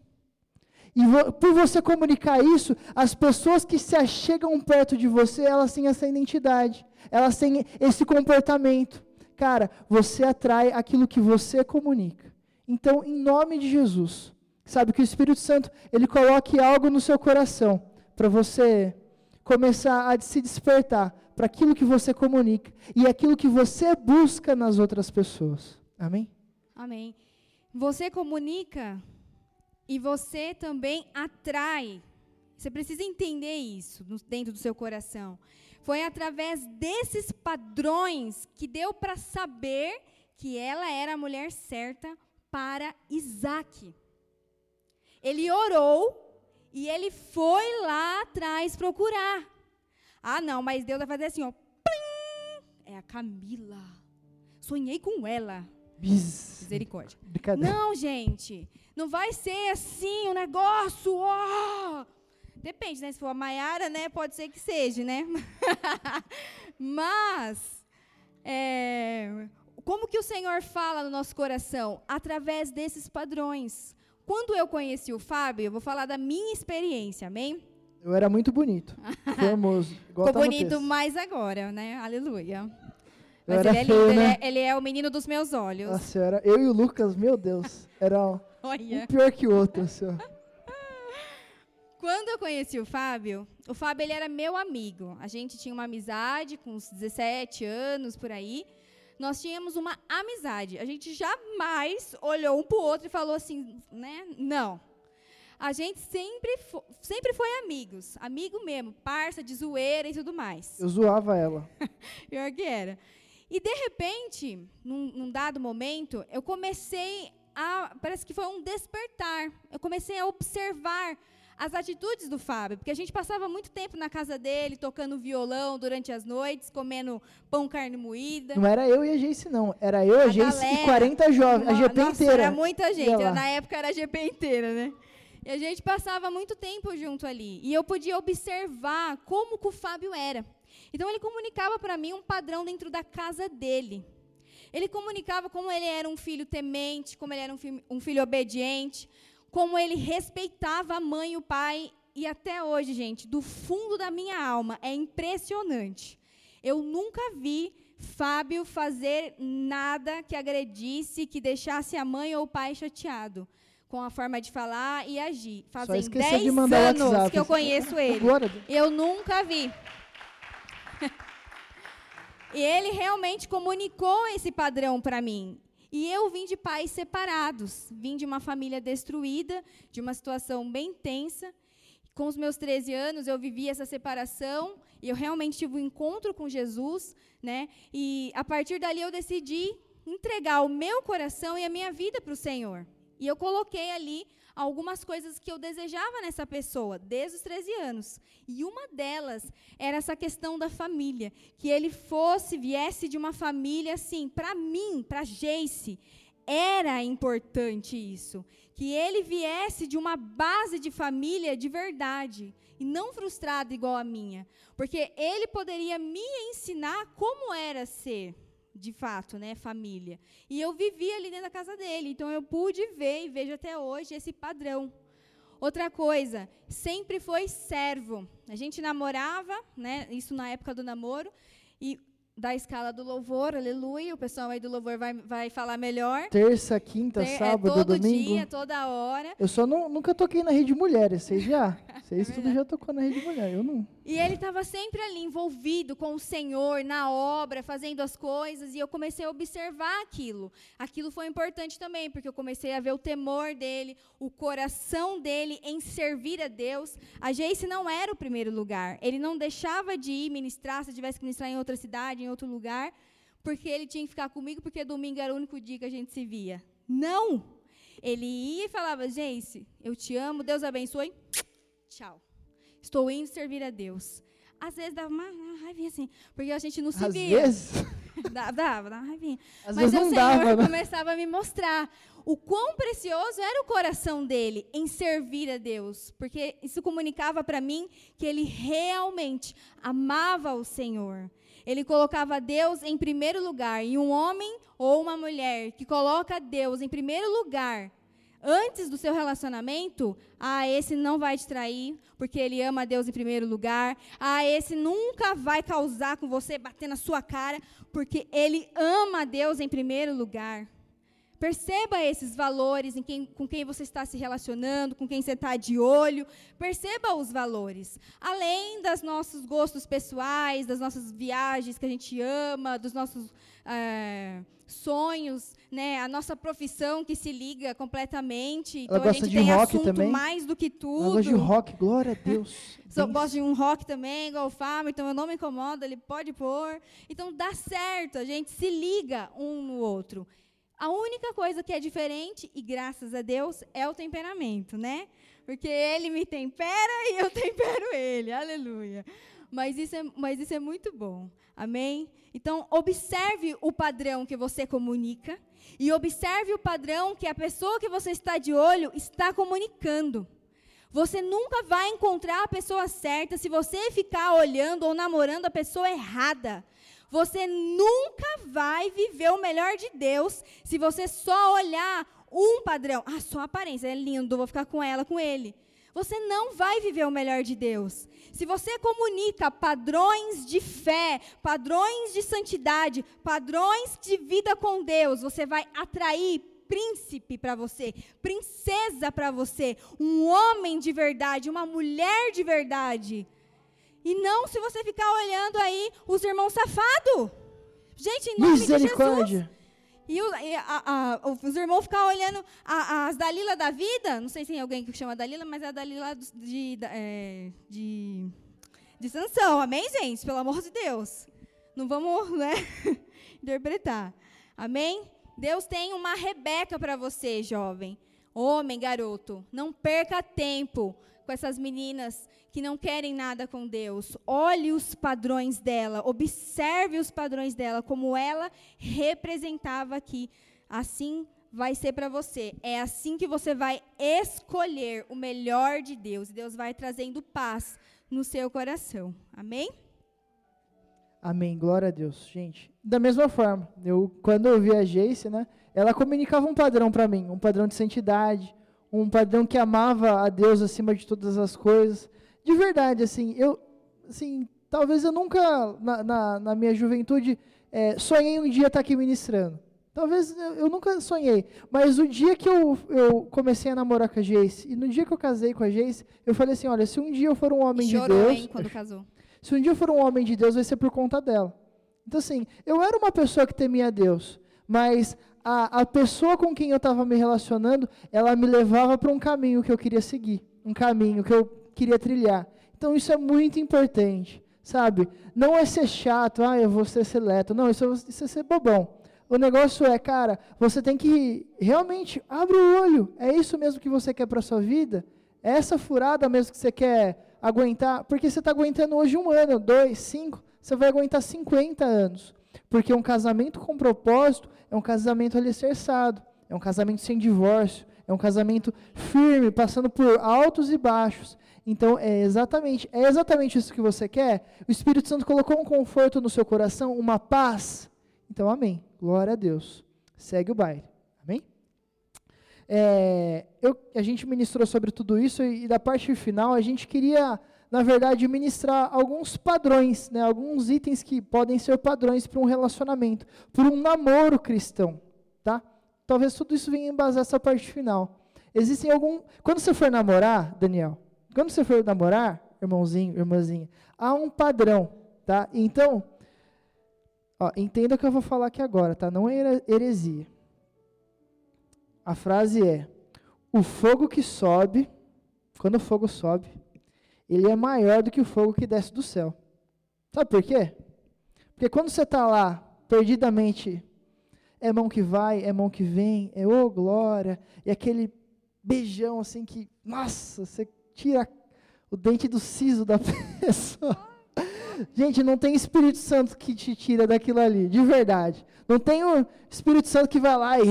E vo, por você comunicar isso, as pessoas que se achegam perto de você, elas têm essa identidade, elas têm esse comportamento. Cara, você atrai aquilo que você comunica. Então, em nome de Jesus, sabe que o Espírito Santo, ele coloque algo no seu coração para você começar a se despertar para aquilo que você comunica e aquilo que você busca nas outras pessoas. Amém? Amém. Você comunica e você também atrai. Você precisa entender isso dentro do seu coração. Foi através desses padrões que deu para saber que ela era a mulher certa para Isaac. Ele orou e ele foi lá atrás procurar. Ah, não, mas Deus vai fazer assim, ó. Plim! É a Camila. Sonhei com ela. Bis. Misericórdia. Brincadeira. Não, gente. Não vai ser assim o negócio. ó. Depende, né? Se for a Maiara, né? Pode ser que seja, né? Mas, é, como que o Senhor fala no nosso coração? Através desses padrões. Quando eu conheci o Fábio, eu vou falar da minha experiência, amém? Eu era muito bonito. Formoso. Igual Ficou tá bonito mais agora, né? Aleluia. Mas ele é feio, lindo, ele, né? é, ele é o menino dos meus olhos. Eu, era, eu e o Lucas, meu Deus, era um pior que o outro. Assim, ó. Quando eu conheci o Fábio, o Fábio ele era meu amigo. A gente tinha uma amizade com uns 17 anos por aí. Nós tínhamos uma amizade. A gente jamais olhou um pro outro e falou assim, né? Não. A gente sempre, fo- sempre foi amigos, amigo mesmo, parça de zoeira e tudo mais. Eu zoava ela. Pior que era. E de repente, num, num dado momento, eu comecei a. Parece que foi um despertar. Eu comecei a observar as atitudes do Fábio, porque a gente passava muito tempo na casa dele, tocando violão durante as noites, comendo pão carne moída. Não era eu e a Jace, não. Era eu, a, A Jace galera. e 40 jovens. A GP Nossa, inteira. Era muita gente. Na época era a GP inteira, né? E a gente passava muito tempo junto ali. E eu podia observar como que o Fábio era. Então ele comunicava para mim um padrão dentro da casa dele. Ele comunicava como ele era um filho temente, como ele era um, fi- um filho obediente, como ele respeitava a mãe e o pai. E até hoje, gente, do fundo da minha alma, é impressionante. Eu nunca vi Fábio fazer nada que agredisse, que deixasse a mãe ou o pai chateado com a forma de falar e agir. Fazem esqueceu 10 de anos WhatsApp. que eu conheço ele. Eu nunca vi. e ele realmente comunicou esse padrão para mim. E eu vim de pais separados, vim de uma família destruída, de uma situação bem tensa. Com os meus 13 anos, eu vivi essa separação e eu realmente tive um encontro com Jesus, né? E a partir dali eu decidi entregar o meu coração e a minha vida para o Senhor. E eu coloquei ali algumas coisas que eu desejava nessa pessoa, desde os 13 anos. E uma delas era essa questão da família. Que ele fosse, viesse de uma família assim, para mim, para Jace, era importante isso. Que ele viesse de uma base de família de verdade. E não frustrado igual a minha. Porque ele poderia me ensinar como era ser de fato, né, família. E eu vivi ali dentro da casa dele, então eu pude ver e vejo até hoje esse padrão. Outra coisa, sempre foi servo. A gente namorava, né, isso na época do namoro, e da escala do louvor, aleluia, o pessoal aí do louvor vai, vai falar melhor. Terça, quinta, Ter- sábado, é todo domingo. dia, toda hora. Eu só não, nunca toquei na rede mulheres, vocês já? Vocês É tudo já tocou na rede mulher, eu não. E ele estava sempre ali envolvido com o Senhor, na obra, fazendo as coisas, e eu comecei a observar aquilo. Aquilo foi importante também, porque eu comecei a ver o temor dele, o coração dele em servir a Deus. A Jace não era o primeiro lugar. Ele não deixava de ir ministrar, se tivesse que ministrar em outra cidade, em outro lugar, porque ele tinha que ficar comigo, porque domingo era o único dia que a gente se via. Não! Ele ia e falava, Jace, eu te amo, Deus abençoe. Tchau. Estou indo servir a Deus. Às vezes dava uma, uma raivinha assim, porque a gente não se Às via. vezes, Dava, dava, dava uma raivinha. às Mas vezes o Senhor dava, né? começava a me mostrar o quão precioso era o coração dele em servir a Deus, porque isso comunicava para mim que ele realmente amava o Senhor. Ele colocava Deus em primeiro lugar, e um homem ou uma mulher que coloca Deus em primeiro lugar antes do seu relacionamento, ah, esse não vai te trair, porque ele ama a Deus em primeiro lugar. Ah, esse nunca vai causar com você, bater na sua cara, porque ele ama a Deus em primeiro lugar. Perceba esses valores em quem- com quem você está se relacionando, com quem você está de olho. Perceba os valores. Além dos nossos gostos pessoais, das nossas viagens que a gente ama, dos nossos eh, sonhos, né? a nossa profissão que se liga completamente. Então a gosta gente de tem rock assunto também? mais do que tudo. gosto de rock, glória a Deus. Só gosto de um rock também, igual o Fábio, então eu não me incomodo, ele pode pôr. Então dá certo, a gente se liga um no outro. A única coisa que é diferente, e graças a Deus, é o temperamento, né? Porque ele me tempera e eu tempero ele, aleluia. Mas isso, é, mas isso é muito bom. Amém? Então, observe o padrão que você comunica e observe o padrão que a pessoa que você está de olho está comunicando. Você nunca vai encontrar a pessoa certa se você ficar olhando ou namorando a pessoa errada. Você nunca vai viver o melhor de Deus se você só olhar um padrão. Ah, só a aparência, é lindo, vou ficar com ela, com ele. Você não vai viver o melhor de Deus. Se você comunica padrões de fé, padrões de santidade, padrões de vida com Deus, você vai atrair príncipe para você, princesa para você, um homem de verdade, uma mulher de verdade. E não se você ficar olhando aí os irmãos safados. Gente, em nome de Jesus. E, o, e a, a, os irmãos ficam olhando a, as Dalila da vida. Não sei se tem alguém que chama Dalila, mas é a Dalila de, de, é, de, de Sansão. Amém, gente? Pelo amor de Deus. Não vamos né, interpretar. Amém? Deus tem uma Rebeca para você, jovem. Homem, garoto. Não perca tempo com essas meninas que não querem nada com Deus. Olhe os padrões dela, observe os padrões dela, como ela representava aqui. Assim vai ser para você. É assim que você vai escolher o melhor de Deus. Deus vai trazendo paz no seu coração. Amém? Amém. Glória a Deus, gente. Da mesma forma, eu quando eu vi a Jace, né, ela comunicava um padrão para mim, um padrão de santidade, um padrão que amava a Deus acima de todas as coisas. De verdade, assim, eu, assim, talvez eu nunca, na, na, na minha juventude, é, sonhei um dia estar aqui ministrando. Talvez eu, eu, nunca sonhei, mas o dia que eu, eu comecei a namorar com a Jace, e no dia que eu casei com a Jace, eu falei assim, olha, se um dia eu for um homem chorou, de Deus... Hein, quando casou. Se um dia eu for um homem de Deus, vai ser por conta dela. Então, assim, eu era uma pessoa que temia Deus, mas a, a pessoa com quem eu estava me relacionando, ela me levava para um caminho que eu queria seguir, um caminho que eu queria trilhar. Então isso é muito importante, sabe? Não é ser chato, ah, eu vou ser seleto. Não, isso, isso é ser bobão. O negócio é, cara, você tem que realmente abre o olho. É isso mesmo que você quer para sua vida? É essa furada mesmo que você quer aguentar? Porque você está aguentando hoje um ano, dois, cinco, você vai aguentar 50 anos. Porque um casamento com propósito é um casamento alicerçado, é um casamento sem divórcio, é um casamento firme, passando por altos e baixos. Então é exatamente, é exatamente isso que você quer? O Espírito Santo colocou um conforto no seu coração, uma paz. Então, amém. Glória a Deus. Segue o baile. Amém? É, eu, a gente ministrou sobre tudo isso e, e da parte final a gente queria na verdade, ministrar alguns padrões, né, alguns itens que podem ser padrões para um relacionamento, para um namoro cristão, tá? Talvez tudo isso venha embasar essa parte final. Existem algum, quando você for namorar, Daniel, quando você for namorar, irmãozinho, irmãzinha, há um padrão, tá? Então, ó, entenda o que eu vou falar aqui agora, tá? Não é heresia. A frase é: o fogo que sobe, quando o fogo sobe, ele é maior do que o fogo que desce do céu. Sabe por quê? Porque quando você está lá, perdidamente, é mão que vai, é mão que vem, é ô oh, glória, e aquele beijão assim que, nossa, você tira o dente do siso da pessoa. Gente, não tem Espírito Santo que te tira daquilo ali, de verdade. Não tem o Espírito Santo que vai lá e.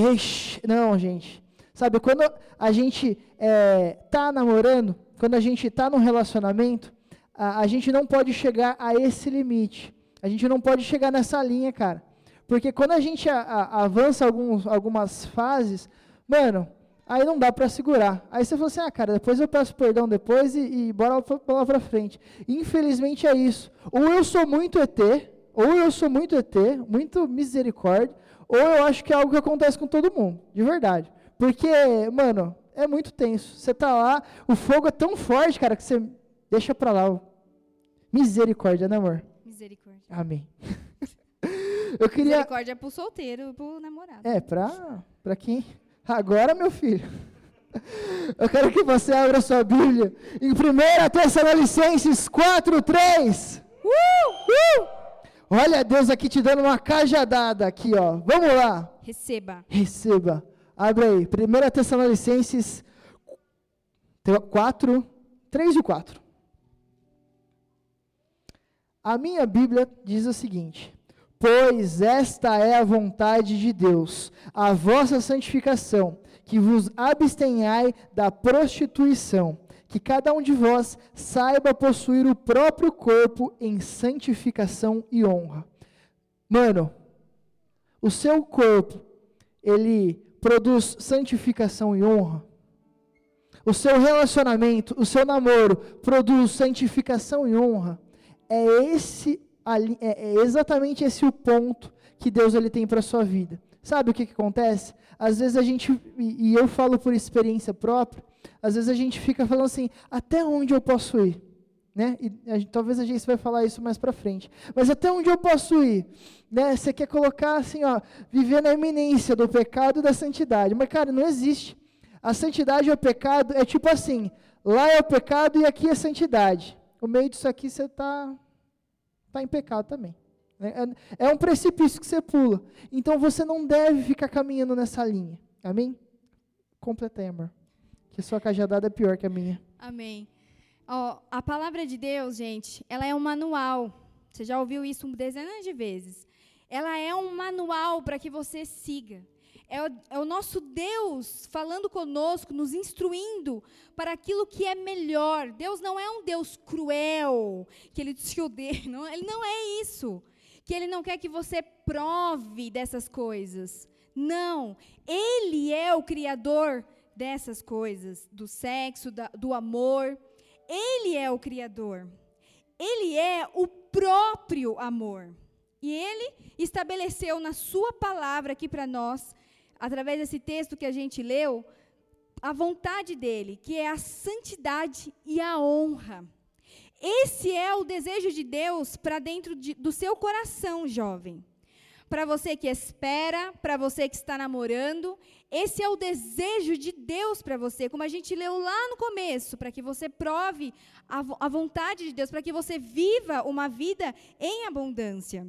Não, gente. Sabe, quando a gente está eh, namorando, quando a gente está num relacionamento, a, a, gente não pode chegar a esse limite. A gente não pode chegar nessa linha, cara. Porque quando a gente a, a, avança alguns, algumas fases, mano, aí não dá para segurar. Aí você fala assim, ah, cara, depois eu peço perdão depois e, e bora lá para frente. Infelizmente é isso. Ou eu sou muito ET, ou eu sou muito ET, muito misericórdia, ou eu acho que é algo que acontece com todo mundo, de verdade. Porque, mano, é muito tenso. Você está lá, o fogo é tão forte, cara, que você deixa para lá. Misericórdia, né, amor? Misericórdia. Amém. Eu queria... Misericórdia é pro solteiro, pro namorado. É, para para quem? Agora, meu filho. Eu quero que você abra sua Bíblia em 1 Tessalonicenses 4, 3. Uh, uh! Olha Deus aqui te dando uma cajadada aqui, ó. Vamos lá. Receba. Receba. Abre aí, 1 Tessalonicenses 4, 3 e 4. A minha Bíblia diz o seguinte: Pois esta é a vontade de Deus, a vossa santificação, que vos abstenhai da prostituição, que cada um de vós saiba possuir o próprio corpo em santificação e honra. Mano, o seu corpo, ele produz santificação e honra? O seu relacionamento, o seu namoro produz santificação e honra? É esse é, é exatamente esse o ponto que Deus ele tem para a sua vida. Sabe o que, que acontece? Às vezes a gente, e, eu falo por experiência própria, às vezes a gente fica falando assim, até onde eu posso ir? Né? E a, talvez a gente vai falar isso mais para frente. Mas até onde eu posso ir? Né? Você quer colocar assim, ó, viver na iminência do pecado e da santidade. Mas, cara, não existe. A santidade e o pecado é tipo assim, lá é o pecado e aqui é santidade. O meio disso aqui você está está em pecado também. É, é, é um precipício que você pula. Então você não deve ficar caminhando nessa linha. Amém? Completei, amor. Que sua cajadada é pior que a minha. Amém. Oh, a palavra de Deus, gente, ela é um manual. Você já ouviu isso dezenas de vezes. Ela é um manual para que você siga. É o, é o, nosso Deus falando conosco, nos instruindo para aquilo que é melhor. Deus não é um Deus cruel, que Ele te odeia. Não, ele não é isso. Que Ele não quer que você prove dessas coisas. Não. Ele é o Criador dessas coisas, do sexo, da, do amor. Ele é o Criador. Ele é o próprio amor. E Ele estabeleceu na Sua palavra aqui para nós através desse texto que a gente leu, a vontade dele, que é a santidade e a honra. Esse é o desejo de Deus para dentro de, do seu coração, jovem. Para você que espera, para você que está namorando, esse é o desejo de Deus para você, como a gente leu lá no começo, para que você prove a, a vontade de Deus, para que você viva uma vida em abundância.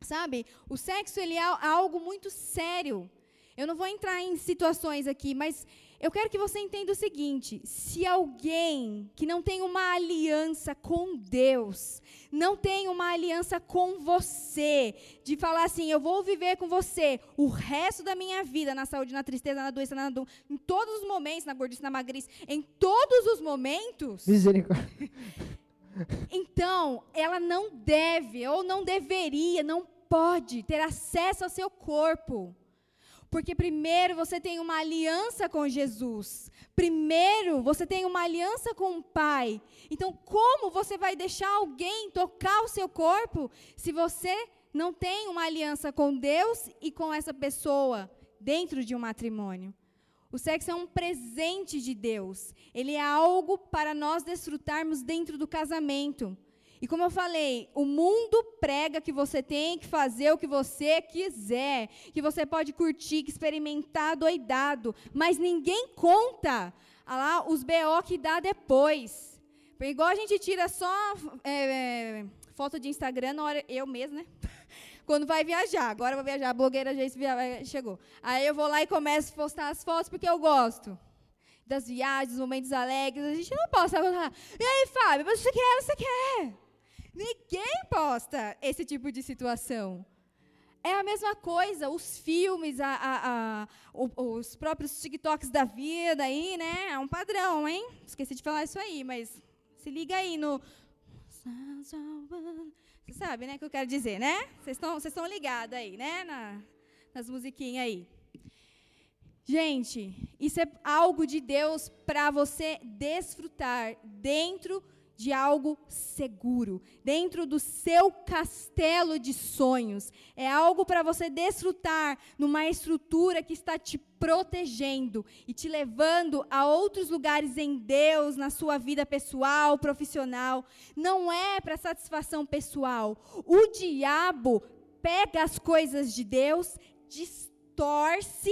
Sabe? O sexo ele é algo muito sério. Eu não vou entrar em situações aqui, mas eu quero que você entenda o seguinte: se alguém que não tem uma aliança com Deus, não tem uma aliança com você, de falar assim, eu vou viver com você o resto da minha vida, na saúde, na tristeza, na doença, na do, em todos os momentos, na gordice, na magrice, em todos os momentos. Misericórdia. Então, ela não deve, ou não deveria, não pode ter acesso ao seu corpo. Porque primeiro você tem uma aliança com Jesus. Primeiro você tem uma aliança com o Pai. Então, como você vai deixar alguém tocar o seu corpo se você não tem uma aliança com Deus e com essa pessoa dentro de um matrimônio? O sexo é um presente de Deus. Ele é algo para nós desfrutarmos dentro do casamento. E como eu falei, o mundo prega que você tem que fazer o que você quiser, que você pode curtir, que experimentar doidado, mas ninguém conta ah lá os BO que dá depois. Igual a gente tira só é, é, foto de Instagram na hora, eu mesmo, né? Quando vai viajar. Agora eu vou viajar, a blogueira já chegou. Aí eu vou lá e começo a postar as fotos porque eu gosto das viagens, dos momentos alegres. A gente não posta. E aí, Fábio, você quer, você quer. Ninguém posta esse tipo de situação. É a mesma coisa, os filmes, a, a, a, os próprios TikToks da vida aí, né? É um padrão, hein? Esqueci de falar isso aí, mas se liga aí no. Você sabe, né, o que eu quero dizer, né? Vocês estão ligados aí, né? Na, nas musiquinhas aí. Gente, isso é algo de Deus para você desfrutar dentro de algo seguro, dentro do seu castelo de sonhos. É algo para você desfrutar numa estrutura que está te protegendo e te levando a outros lugares em Deus, na sua vida pessoal, profissional. Não é para satisfação pessoal. O diabo pega as coisas de Deus, distorce,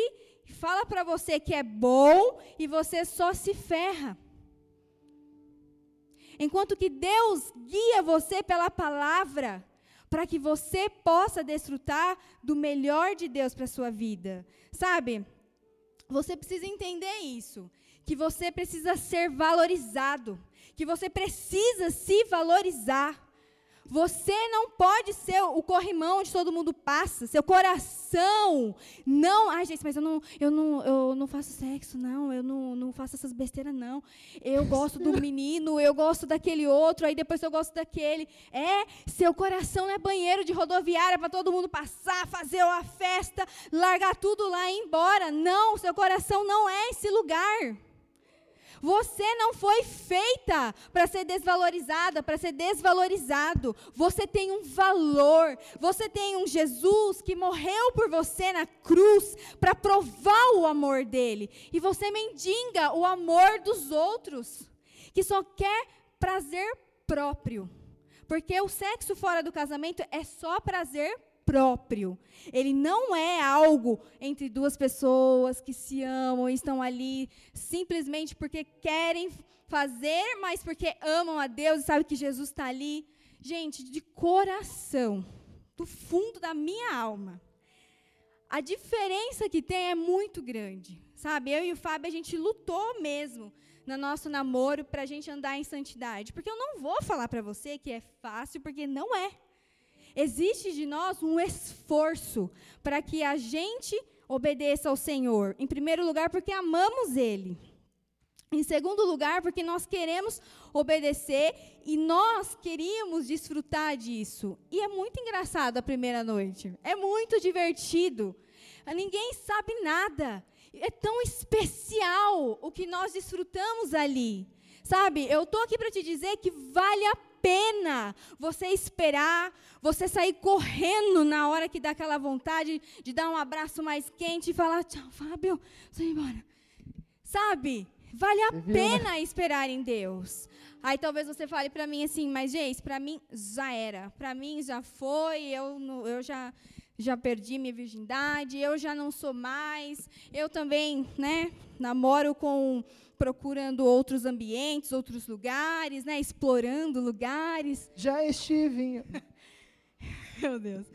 fala para você que é bom e você só se ferra. Enquanto que Deus guia você pela palavra, para que você possa desfrutar do melhor de Deus para a sua vida. Sabe? Você precisa entender isso, que você precisa ser valorizado, que você precisa se valorizar. Você não pode ser o corrimão onde todo mundo passa. Seu coração não. Ai, gente, mas eu não, eu não, eu não faço sexo, não. Eu não, não faço essas besteiras, não. Eu gosto do menino, eu gosto daquele outro, aí depois eu gosto daquele. É, seu coração é banheiro de rodoviária para todo mundo passar, fazer uma festa, largar tudo lá e ir embora. Não, seu coração não é esse lugar. Você não foi feita para ser desvalorizada, para ser desvalorizado. Você tem um valor. Você tem um Jesus que morreu por você na cruz para provar o amor dele. E você mendiga o amor dos outros, que só quer prazer próprio. Porque o sexo fora do casamento é só prazer próprio próprio. Ele não é algo entre duas pessoas que se amam e estão ali simplesmente porque querem fazer, mas porque amam a Deus e sabem que Jesus está ali. Gente, de coração, do fundo da minha alma, a diferença que tem é muito grande. Sabe, eu e o Fábio, a gente lutou mesmo no nosso namoro para a gente andar em santidade. Porque eu não vou falar para você que é fácil, porque não é. Existe de nós um esforço para que a gente obedeça ao Senhor. Em primeiro lugar, porque amamos Ele. Em segundo lugar, porque nós queremos obedecer e nós queríamos desfrutar disso. E é muito engraçado a primeira noite. É muito divertido. Ninguém sabe nada. É tão especial o que nós desfrutamos ali. Sabe, eu estou aqui para te dizer que vale a pena você esperar, você sair correndo na hora que dá aquela vontade de dar um abraço mais quente e falar: tchau, Fábio, vou embora. Sabe? Vale a pena esperar em Deus. Aí talvez você fale para mim assim, mas gente, para mim já era. Para mim já foi, eu, eu já já perdi minha virgindade, eu já não sou mais. Eu também, né, namoro com procurando outros ambientes, outros lugares, né, explorando lugares. Já estive. Meu Deus.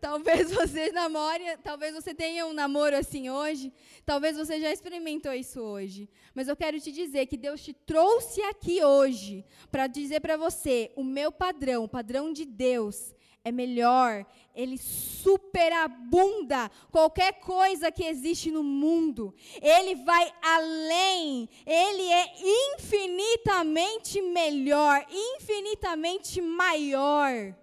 Talvez você namore, talvez você tenha um namoro assim hoje, talvez você já experimentou isso hoje. Mas eu quero te dizer que Deus te trouxe aqui hoje para dizer para você, o meu padrão, o padrão de Deus, é melhor, ele superabunda qualquer coisa que existe no mundo. Ele vai além, ele é infinitamente melhor, infinitamente maior.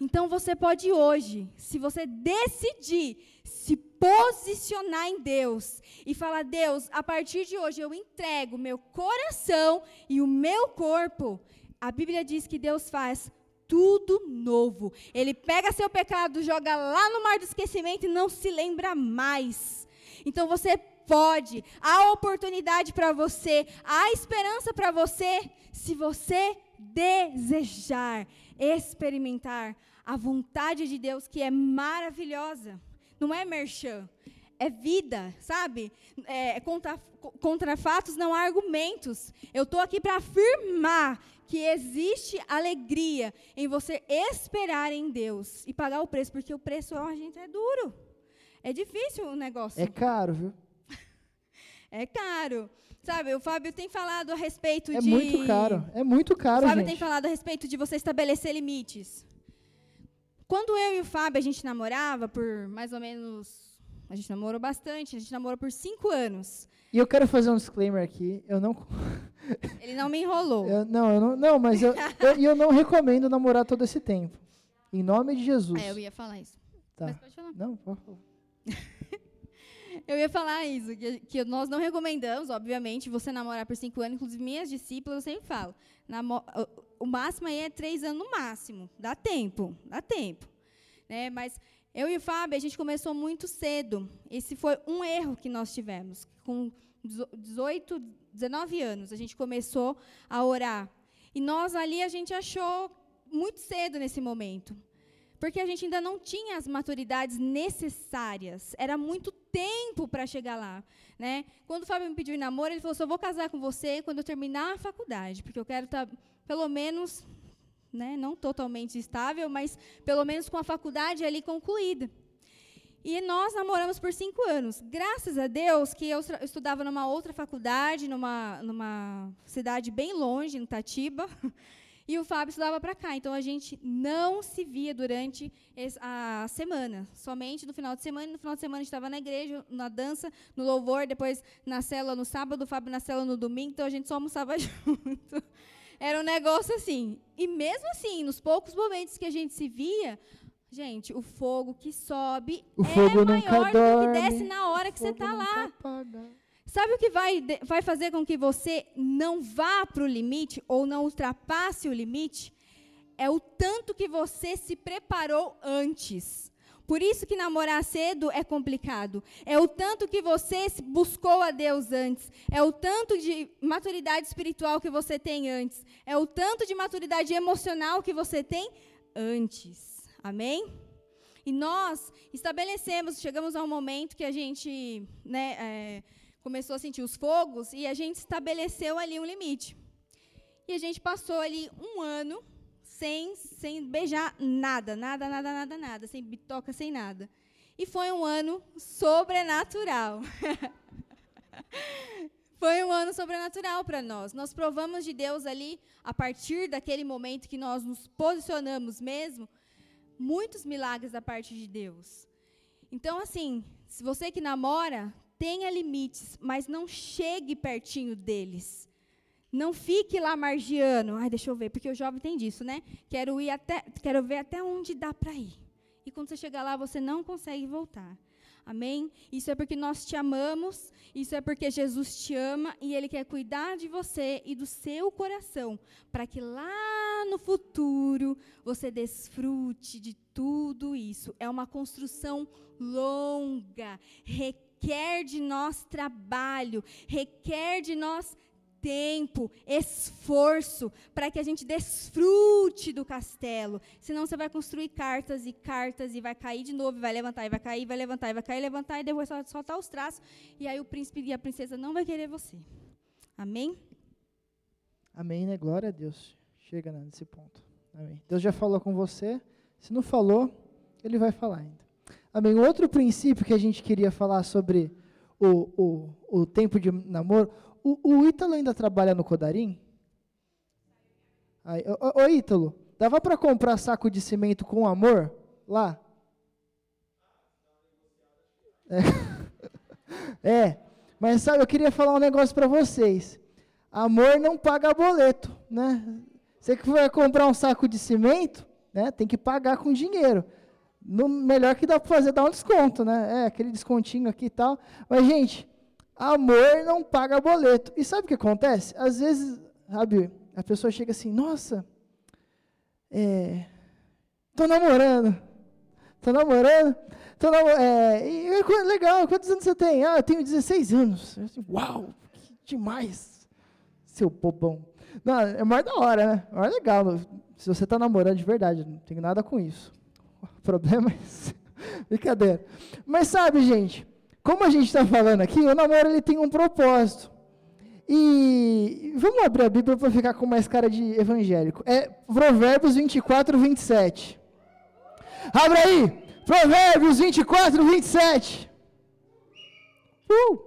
Então você pode hoje, se você decidir se posicionar em Deus e falar: Deus, a partir de hoje eu entrego meu coração e o meu corpo. A Bíblia diz que Deus faz tudo novo. Ele pega seu pecado, joga lá no mar do esquecimento e não se lembra mais. Então você pode, há oportunidade para você, há esperança para você, se você desejar experimentar a vontade de Deus que é maravilhosa. Não é merchan, é vida, sabe? É, contra, contra fatos não há argumentos. Eu estou aqui para afirmar que existe alegria em você esperar em Deus e pagar o preço, porque o preço, a gente, é duro. É difícil o negócio. É caro, viu? é caro. Sabe, o Fábio tem falado a respeito é de. É muito caro. É muito caro, O Fábio gente. tem falado a respeito de você estabelecer limites. Quando eu e o Fábio a gente namorava por mais ou menos. A gente namorou bastante, a gente namorou por cinco anos. E eu quero fazer um disclaimer aqui. Eu não. Ele não me enrolou. Eu, não, eu não, não, mas eu, eu, eu, não recomendo namorar todo esse tempo. Em nome de Jesus. É, eu ia falar isso. Tá. Mas pode falar. Não, por favor. eu ia falar isso, que, que, nós não recomendamos, obviamente, você namorar por cinco anos. Inclusive, minhas discípulas, eu sempre falo. Namo o, máximo aí é três anos no máximo. Dá tempo, dá tempo. Né? Mas eu e o Fábio, a gente começou muito cedo. Esse foi um erro que nós tivemos. Com 18, 19 anos, a gente começou a orar. E nós ali a gente achou muito cedo nesse momento. Porque a gente ainda não tinha as maturidades necessárias. Era muito tempo para chegar lá. Né? Quando o Fábio me pediu em namoro, ele falou: só vou casar com você quando eu terminar a faculdade, porque eu quero estar, tá, pelo menos, né, não totalmente estável, mas pelo menos com a faculdade ali concluída. E nós namoramos por cinco anos. Graças a Deus que eu estudava numa outra faculdade, numa, numa cidade bem longe, em Tatiba. e o Fábio estudava para cá. Então a gente não se via durante a semana, somente no final de semana. No final de semana a gente estava na igreja, na dança, no louvor, depois na célula no sábado, o Fábio na célula no domingo. Então a gente só almoçava junto. Era um negócio assim. E mesmo assim, nos poucos momentos que a gente se via, gente, o fogo que sobe o é fogo maior do que desce na hora que você está lá. Apaga. Sabe o que vai, vai fazer com que você não vá para o limite ou não ultrapasse o limite? É o tanto que você se preparou antes. Por isso que namorar cedo é complicado. É o tanto que você buscou a Deus antes. É o tanto de maturidade espiritual que você tem antes. É o tanto de maturidade emocional que você tem antes. Amém? E nós estabelecemos, chegamos a um momento que a gente, né, é, começou a sentir os fogos e a gente estabeleceu ali um limite. E a gente passou ali um ano sem, sem beijar nada, nada, nada, nada, nada, sem bitoca, sem nada. E foi um ano sobrenatural. foi um ano sobrenatural para nós. Nós provamos de Deus ali, a partir daquele momento que nós nos posicionamos mesmo, muitos milagres da parte de Deus. Então, assim, se você que namora, tenha limites, mas não chegue pertinho deles. Não fique lá margiando. Ai, deixa eu ver, porque o jovem tem disso, né? Quero ir até, quero ver até onde dá para ir. E quando você chegar lá, você não consegue voltar. Amém? Isso é porque nós te amamos, isso é porque Jesus te ama e Ele quer cuidar de você e do seu coração, para que lá no futuro você desfrute de tudo isso. É uma construção longa, requer de nós trabalho, requer de nós tempo, esforço, para que a gente desfrute do castelo. Senão você vai construir cartas e cartas e vai cair de novo, vai levantar e vai cair, vai levantar e vai cair, levantar e depois soltar os traços. E aí o príncipe e a princesa não vai querer você. Amém? Amém, né? Glória a Deus. Chega né, nesse ponto. Amém. Deus já falou com você. Se não falou, ele vai falar ainda. Amém. Outro princípio que a gente queria falar sobre o, o, o tempo de namoro. O, o Ítalo ainda trabalha no Codarim? Aí, ô, ô Ítalo, dava para comprar saco de cimento com amor lá? É. é. Mas sabe, eu queria falar um negócio para vocês. Amor não paga boleto, né? Você que vai comprar um saco de cimento, né, tem que pagar com dinheiro. No melhor que dá para fazer, dá um desconto, né? É, aquele descontinho aqui e tal. Mas, gente, amor não paga boleto. E sabe o que acontece? Às vezes, sabe, a pessoa chega assim, nossa, é, tô namorando, tô namorando, tô namorando, é, e, legal, quantos anos você tem? Ah, eu tenho 16 anos. Assim, Uau, que demais, seu bobão. Não, é mais da hora, né? É mais legal, se você está namorando de verdade, não tem nada com isso problemas. Brincadeira. Mas sabe, gente, como a gente está falando aqui, o namoro ele tem um propósito. E vamos abrir a Bíblia para ficar com mais cara de evangélico. É Provérbios 24, 27. Abre aí! Provérbios 24, 27. Uh!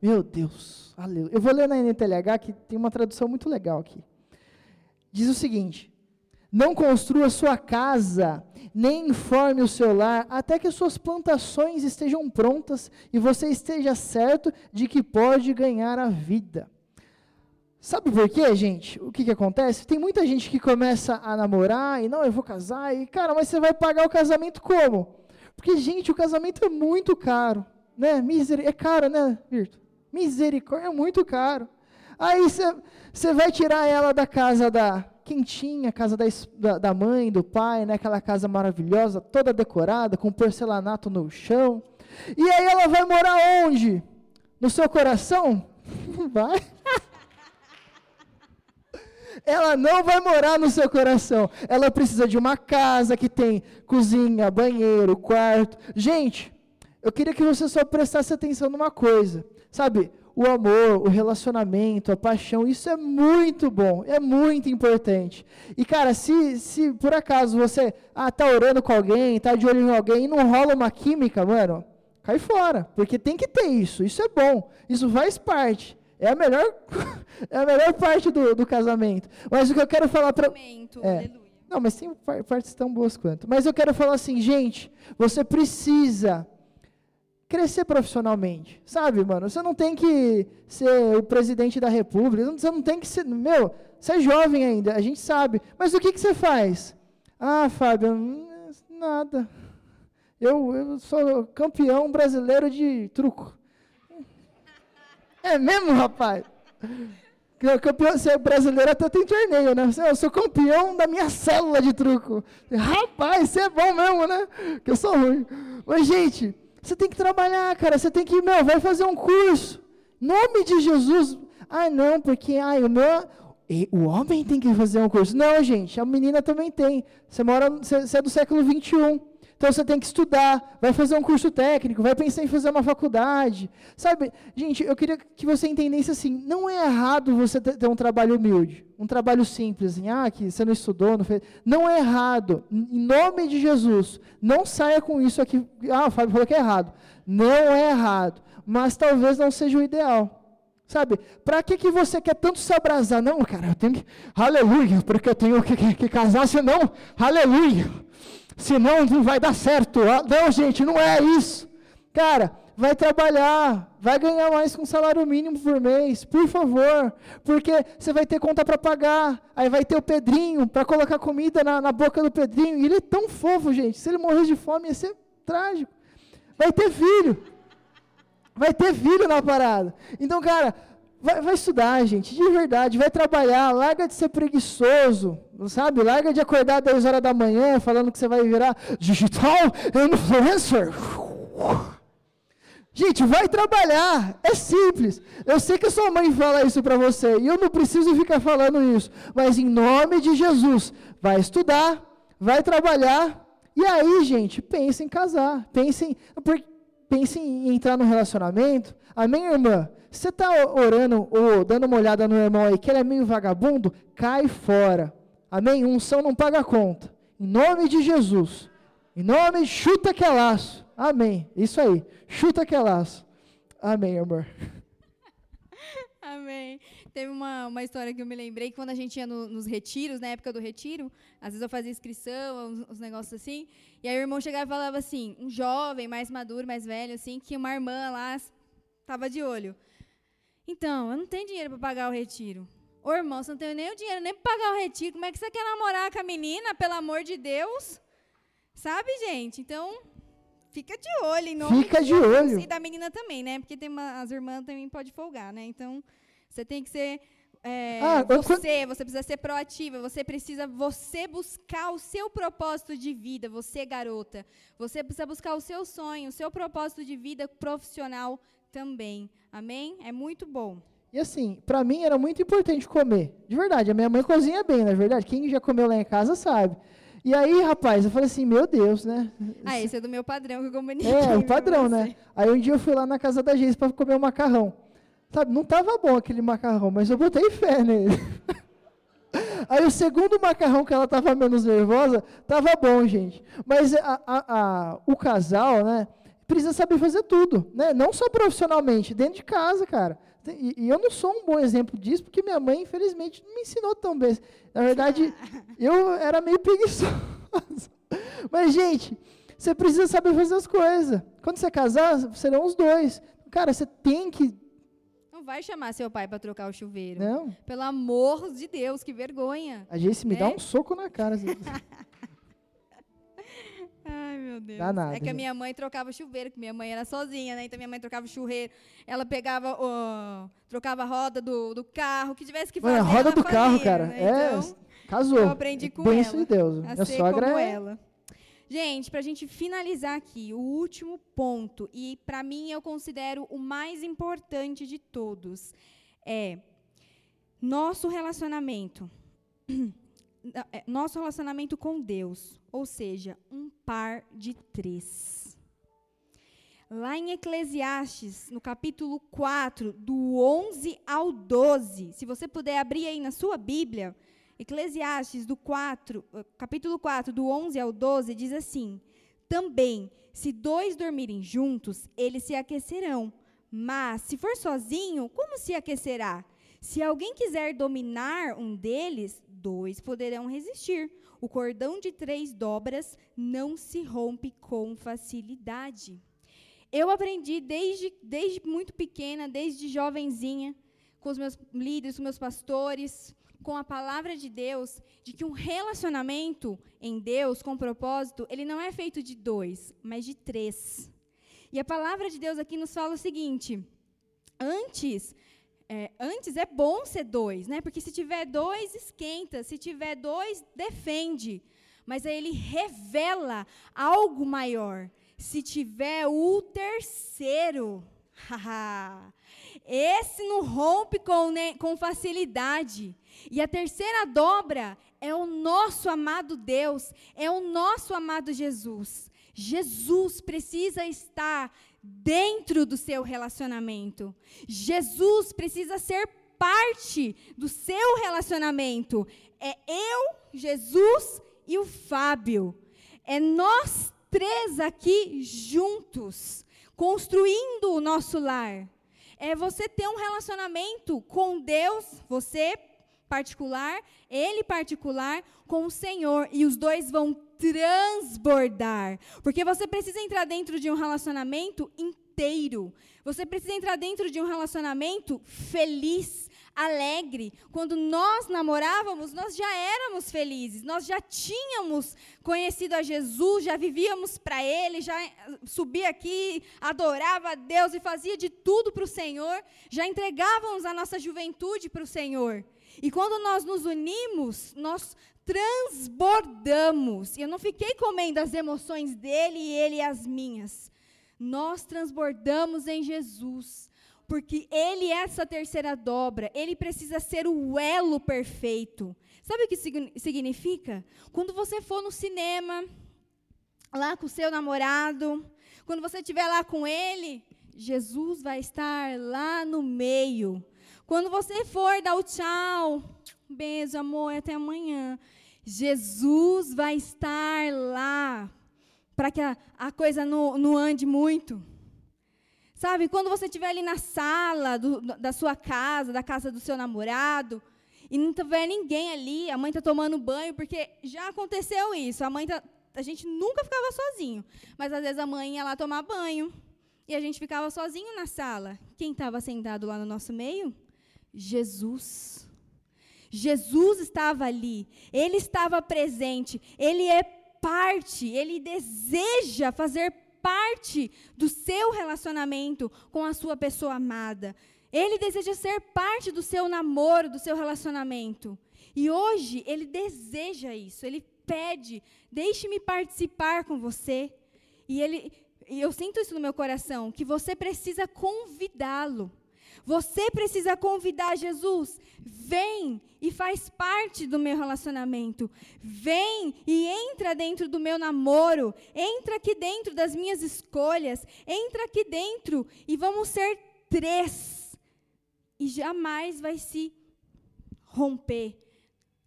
Meu Deus, aleluia. Eu vou ler na NTLH que tem uma tradução muito legal aqui. Diz o seguinte: Não construa sua casa nem informe o seu lar, até que suas plantações estejam prontas e você esteja certo de que pode ganhar a vida. Sabe por quê, gente? O que, que acontece? Tem muita gente que começa a namorar e não, eu vou casar, e cara, mas você vai pagar o casamento como? Porque, gente, o casamento é muito caro, né? É caro, né, Virto? Misericórdia é muito caro. Aí você vai tirar ela da casa da quentinha, casa da, da, mãe, do pai, né? aquela casa maravilhosa, toda decorada, com porcelanato no chão. E aí ela vai morar onde? No seu coração? Vai. ela não vai morar no seu coração. Ela precisa de uma casa que tem cozinha, banheiro, quarto. Gente, eu queria que você só prestasse atenção numa coisa. Sabe, o amor, o relacionamento, a paixão, isso é muito bom, é muito importante. E cara, se, se por acaso você ah, tá orando com alguém, tá de olho em alguém e não rola uma química, mano, cai fora, porque tem que ter isso, isso é bom, isso faz parte É a melhor, é a melhor parte do, do casamento. Mas o que eu quero falar para. É, não, mas tem partes tão boas quanto. Mas eu quero falar assim, gente, você precisa crescer profissionalmente, sabe, mano? Você não tem que ser o presidente da república, você não tem que ser, meu, você é jovem ainda, a gente sabe. Mas o que, que você faz? Ah, Fábio, nada. Eu, eu sou campeão brasileiro de truco. É mesmo, rapaz? Campeão, você é brasileiro até tem torneio, né? Eu sou campeão da minha célula de truco. Rapaz, você é bom mesmo, né? Que eu sou ruim. Mas, gente, você tem que trabalhar, cara. Você tem que, meu, vai fazer um curso. Nome de Jesus. Ah, não, porque ai, o meu, o homem tem que fazer um curso. Não, gente, a menina também tem. Você mora, você é do século 21. Então você tem que estudar, vai fazer um curso técnico, vai pensar em fazer uma faculdade. Sabe, gente, eu queria que você entendesse assim, não é errado você ter um trabalho humilde, um trabalho simples, assim, ah, que você não estudou, não fez. Não é errado. Em nome de Jesus, não saia com isso aqui. Ah, o Fábio falou que é errado. Não é errado, mas talvez não seja o ideal. Sabe, para que, que você quer tanto se abrasar? Não, cara, eu tenho que, aleluia, porque eu tenho que, que, que casar, senão, aleluia, senão não vai dar certo. Ah, não, gente, não é isso. Cara, vai trabalhar, vai ganhar mais com salário mínimo por mês, por favor, porque você vai ter conta para pagar, aí vai ter o Pedrinho para colocar comida na, na, boca do Pedrinho, e ele é tão fofo, gente, se ele morrer de fome ia ser trágico. Vai ter filho. Vai ter filho na parada. Então, cara, vai, vai, estudar, gente, de verdade, vai trabalhar, larga de ser preguiçoso, sabe? Larga de acordar 10 horas da manhã falando que você vai virar digital influencer. Gente, vai trabalhar, é simples. Eu sei que a sua mãe fala isso para você, e eu não preciso ficar falando isso, mas em nome de Jesus, vai estudar, vai trabalhar, e aí, gente, pense em casar, pense em, pense em entrar no relacionamento. Amém, irmã? Você está orando ou dando uma olhada no irmão aí que ele é meio vagabundo? Cai fora. Amém? Unção não paga conta. Em nome de Jesus. Em nome, chuta que é laço. Amém. Isso aí. Chuta que é laço. Amém, amor. Amém. Teve uma, uma história que eu me lembrei que quando a gente ia no, nos retiros, na época do retiro, às vezes eu fazia inscrição, uns, uns, negócios assim, e aí o irmão chegava e falava assim, um jovem, mais maduro, mais velho, assim, que uma irmã lá estava de olho. Então, eu não tenho dinheiro para pagar o retiro. Ô irmão, você não tem nem o dinheiro nem para pagar o retiro, como é que você quer namorar com a menina, pelo amor de Deus? Sabe, gente? Então, fica de olho em nome Fica de, de olho. E da menina também, né? Porque tem uma, as irmãs também podem folgar, né? Então, você tem que ser é, ah, você, você precisa ser proativa, você precisa você buscar o seu propósito de vida, você garota. Você precisa buscar o seu sonho, o seu propósito de vida profissional também. Amém? É muito bom. E assim, para mim era muito importante comer. De verdade, a minha mãe cozinha bem, na é verdade. Quem já comeu lá em casa sabe. E aí, rapaz, eu falei assim, meu Deus, né? Ah, esse é do meu padrão que eu comi. É, o padrão, né? Aí um dia eu fui lá na casa da Geis para comer o macarrão. Sabe, não estava bom aquele macarrão, mas eu botei fé nele. Aí o segundo macarrão que ela estava menos nervosa, estava bom, gente. Mas a, a, a, o casal, né, precisa saber fazer tudo, né? Não só profissionalmente, dentro de casa, cara. E, e, eu não sou um bom exemplo disso, porque minha mãe, infelizmente, não me ensinou tão bem. Na verdade, eu era meio preguiçoso. Mas, gente, você precisa saber fazer as coisas. Quando você casar, serão os dois. Cara, você tem que vai chamar seu pai para trocar o chuveiro. Não. Pelo amor de Deus, que vergonha. A gente me é? dá um soco na cara. Ai, meu Deus. Danado, é que a minha mãe trocava chuveiro, que minha mãe era sozinha, né? Então minha mãe trocava churreiro. Ela pegava, trocava a roda do, do carro, que tivesse que fazer. a roda do fazia, carro, cara. Né? É, então, casou. Eu aprendi com Benção ela. de Deus. A Minha sogra como é... ela. Gente, para a gente finalizar aqui, o último ponto, e para mim eu considero o mais importante de todos, é nosso relacionamento. É, nosso relacionamento com Deus, ou seja, um par de três. Lá em Eclesiastes, no capítulo 4, do 11 ao 12, se você puder abrir aí na sua Bíblia, Eclesiastes do 4, eh, capítulo 4, do 11 ao 12, diz assim: Também, se dois dormirem juntos, eles se aquecerão. Mas, se for sozinho, como se aquecerá? Se alguém quiser dominar um deles, dois poderão resistir. O cordão de três dobras não se rompe com facilidade. Eu aprendi desde, desde muito pequena, desde jovenzinha, com os meus líderes, com meus pastores, com a palavra de Deus, de que um relacionamento em Deus, com propósito, ele não é feito de dois, mas de três. E a palavra de Deus aqui nos fala o seguinte: antes, é, antes é bom ser dois, né? Porque se tiver dois, esquenta, se tiver dois, defende. Mas aí ele revela algo maior. Se tiver o terceiro, esse não rompe com, né, com facilidade. E a terceira dobra é o nosso amado Deus, é o nosso amado Jesus. Jesus precisa estar dentro do seu relacionamento. Jesus precisa ser parte do seu relacionamento. É eu, Jesus e o Fábio. É nós três aqui juntos, construindo o nosso lar. É você ter um relacionamento com Deus, você particular, ele particular, com o Senhor. E os dois vão transbordar. Porque você precisa entrar dentro de um relacionamento inteiro. Você precisa entrar dentro de um relacionamento feliz, alegre. Quando nós namorávamos, nós já éramos felizes. Nós já tínhamos conhecido a Jesus, já vivíamos para Ele, já subia aqui, adorava a Deus e fazia de tudo para o Senhor. Já entregávamos a nossa juventude para o Senhor. E quando nós nos unimos, nós transbordamos. Eu não fiquei comendo as emoções dele e ele as minhas. Nós transbordamos em Jesus. Porque ele é essa terceira dobra, ele precisa ser o elo perfeito. Sabe o que significa? Quando você for no cinema, lá com o seu namorado, quando você estiver lá com ele, Jesus vai estar lá no meio. Quando você for dar o tchau, beijo, amor, até amanhã. Jesus vai estar lá para que a, a coisa não, não, ande muito. Sabe, quando você estiver ali na sala do, da sua casa, da casa do seu namorado, e não tiver ninguém ali, a mãe está tomando banho, porque já aconteceu isso. A mãe tá, a gente nunca ficava sozinho, mas às vezes a mãe ia lá tomar banho e a gente ficava sozinho na sala. Quem estava sentado lá no nosso meio? Jesus. Jesus estava ali, ele estava presente, ele é parte, ele deseja fazer parte do seu relacionamento com a sua pessoa amada. Ele deseja ser parte do seu namoro, do seu relacionamento. E hoje ele deseja isso, ele pede: deixe-me participar com você. E ele, e eu sinto isso no meu coração, que você precisa convidá-lo. Você precisa convidar Jesus. Vem e faz parte do meu relacionamento. Vem e entra dentro do meu namoro. Entra aqui dentro das minhas escolhas. Entra aqui dentro e vamos ser três. E jamais vai se romper.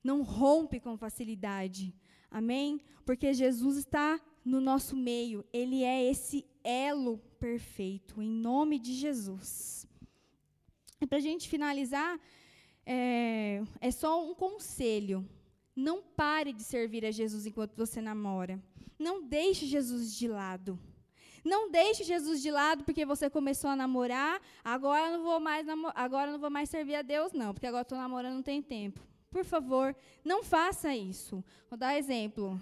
Não rompe com facilidade. Amém? Porque Jesus está no nosso meio. Ele é esse elo perfeito. Em nome de Jesus. E para a gente finalizar, é, é só um conselho. Não pare de servir a Jesus enquanto você namora. Não deixe Jesus de lado. Não deixe Jesus de lado porque você começou a namorar, agora não vou mais agora não vou mais servir a Deus não, porque agora estou namorando não tem tempo. Por favor, não faça isso. Vou dar exemplo.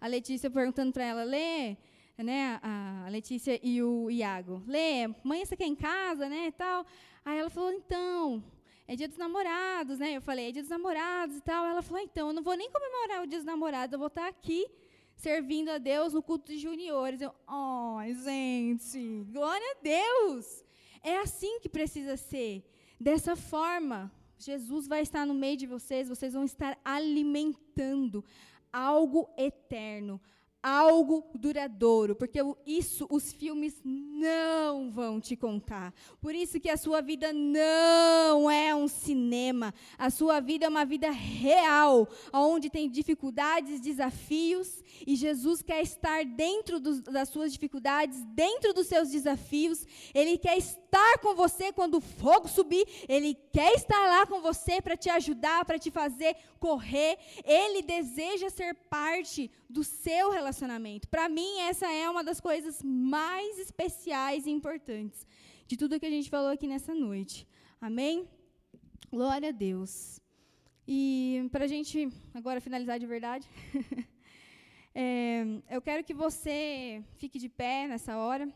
A Letícia perguntando para ela, Lê, né, a Letícia e o Iago, Lê, mãe, você quer em casa, né, tal. Aí ela falou, então, é dia dos namorados, né? Eu falei, é dia dos namorados e tal. Ela falou, então, eu não vou nem comemorar o dia dos namorados, eu vou estar aqui servindo a Deus no culto de juniores. Eu, oh, gente, glória a Deus! É assim que precisa ser. Dessa forma, Jesus vai estar no meio de vocês, vocês vão estar alimentando algo eterno, algo duradouro, porque isso os filmes não vão te contar. Por isso que a sua vida não é um cinema. A sua vida é uma vida real, onde tem dificuldades, desafios, e Jesus quer estar dentro dos, das suas dificuldades, dentro dos seus desafios. Ele quer estar com você quando o fogo subir, ele quer estar lá com você para te ajudar, para te fazer correr. Ele deseja ser parte do seu relacionamento. Para mim, essa é uma das coisas mais especiais e importantes de tudo que a gente falou aqui nessa noite. Amém? Glória a Deus. E para a gente agora finalizar de verdade, é, eu quero que você fique de pé nessa hora,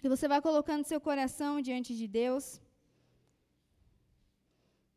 que você vá colocando seu coração diante de Deus.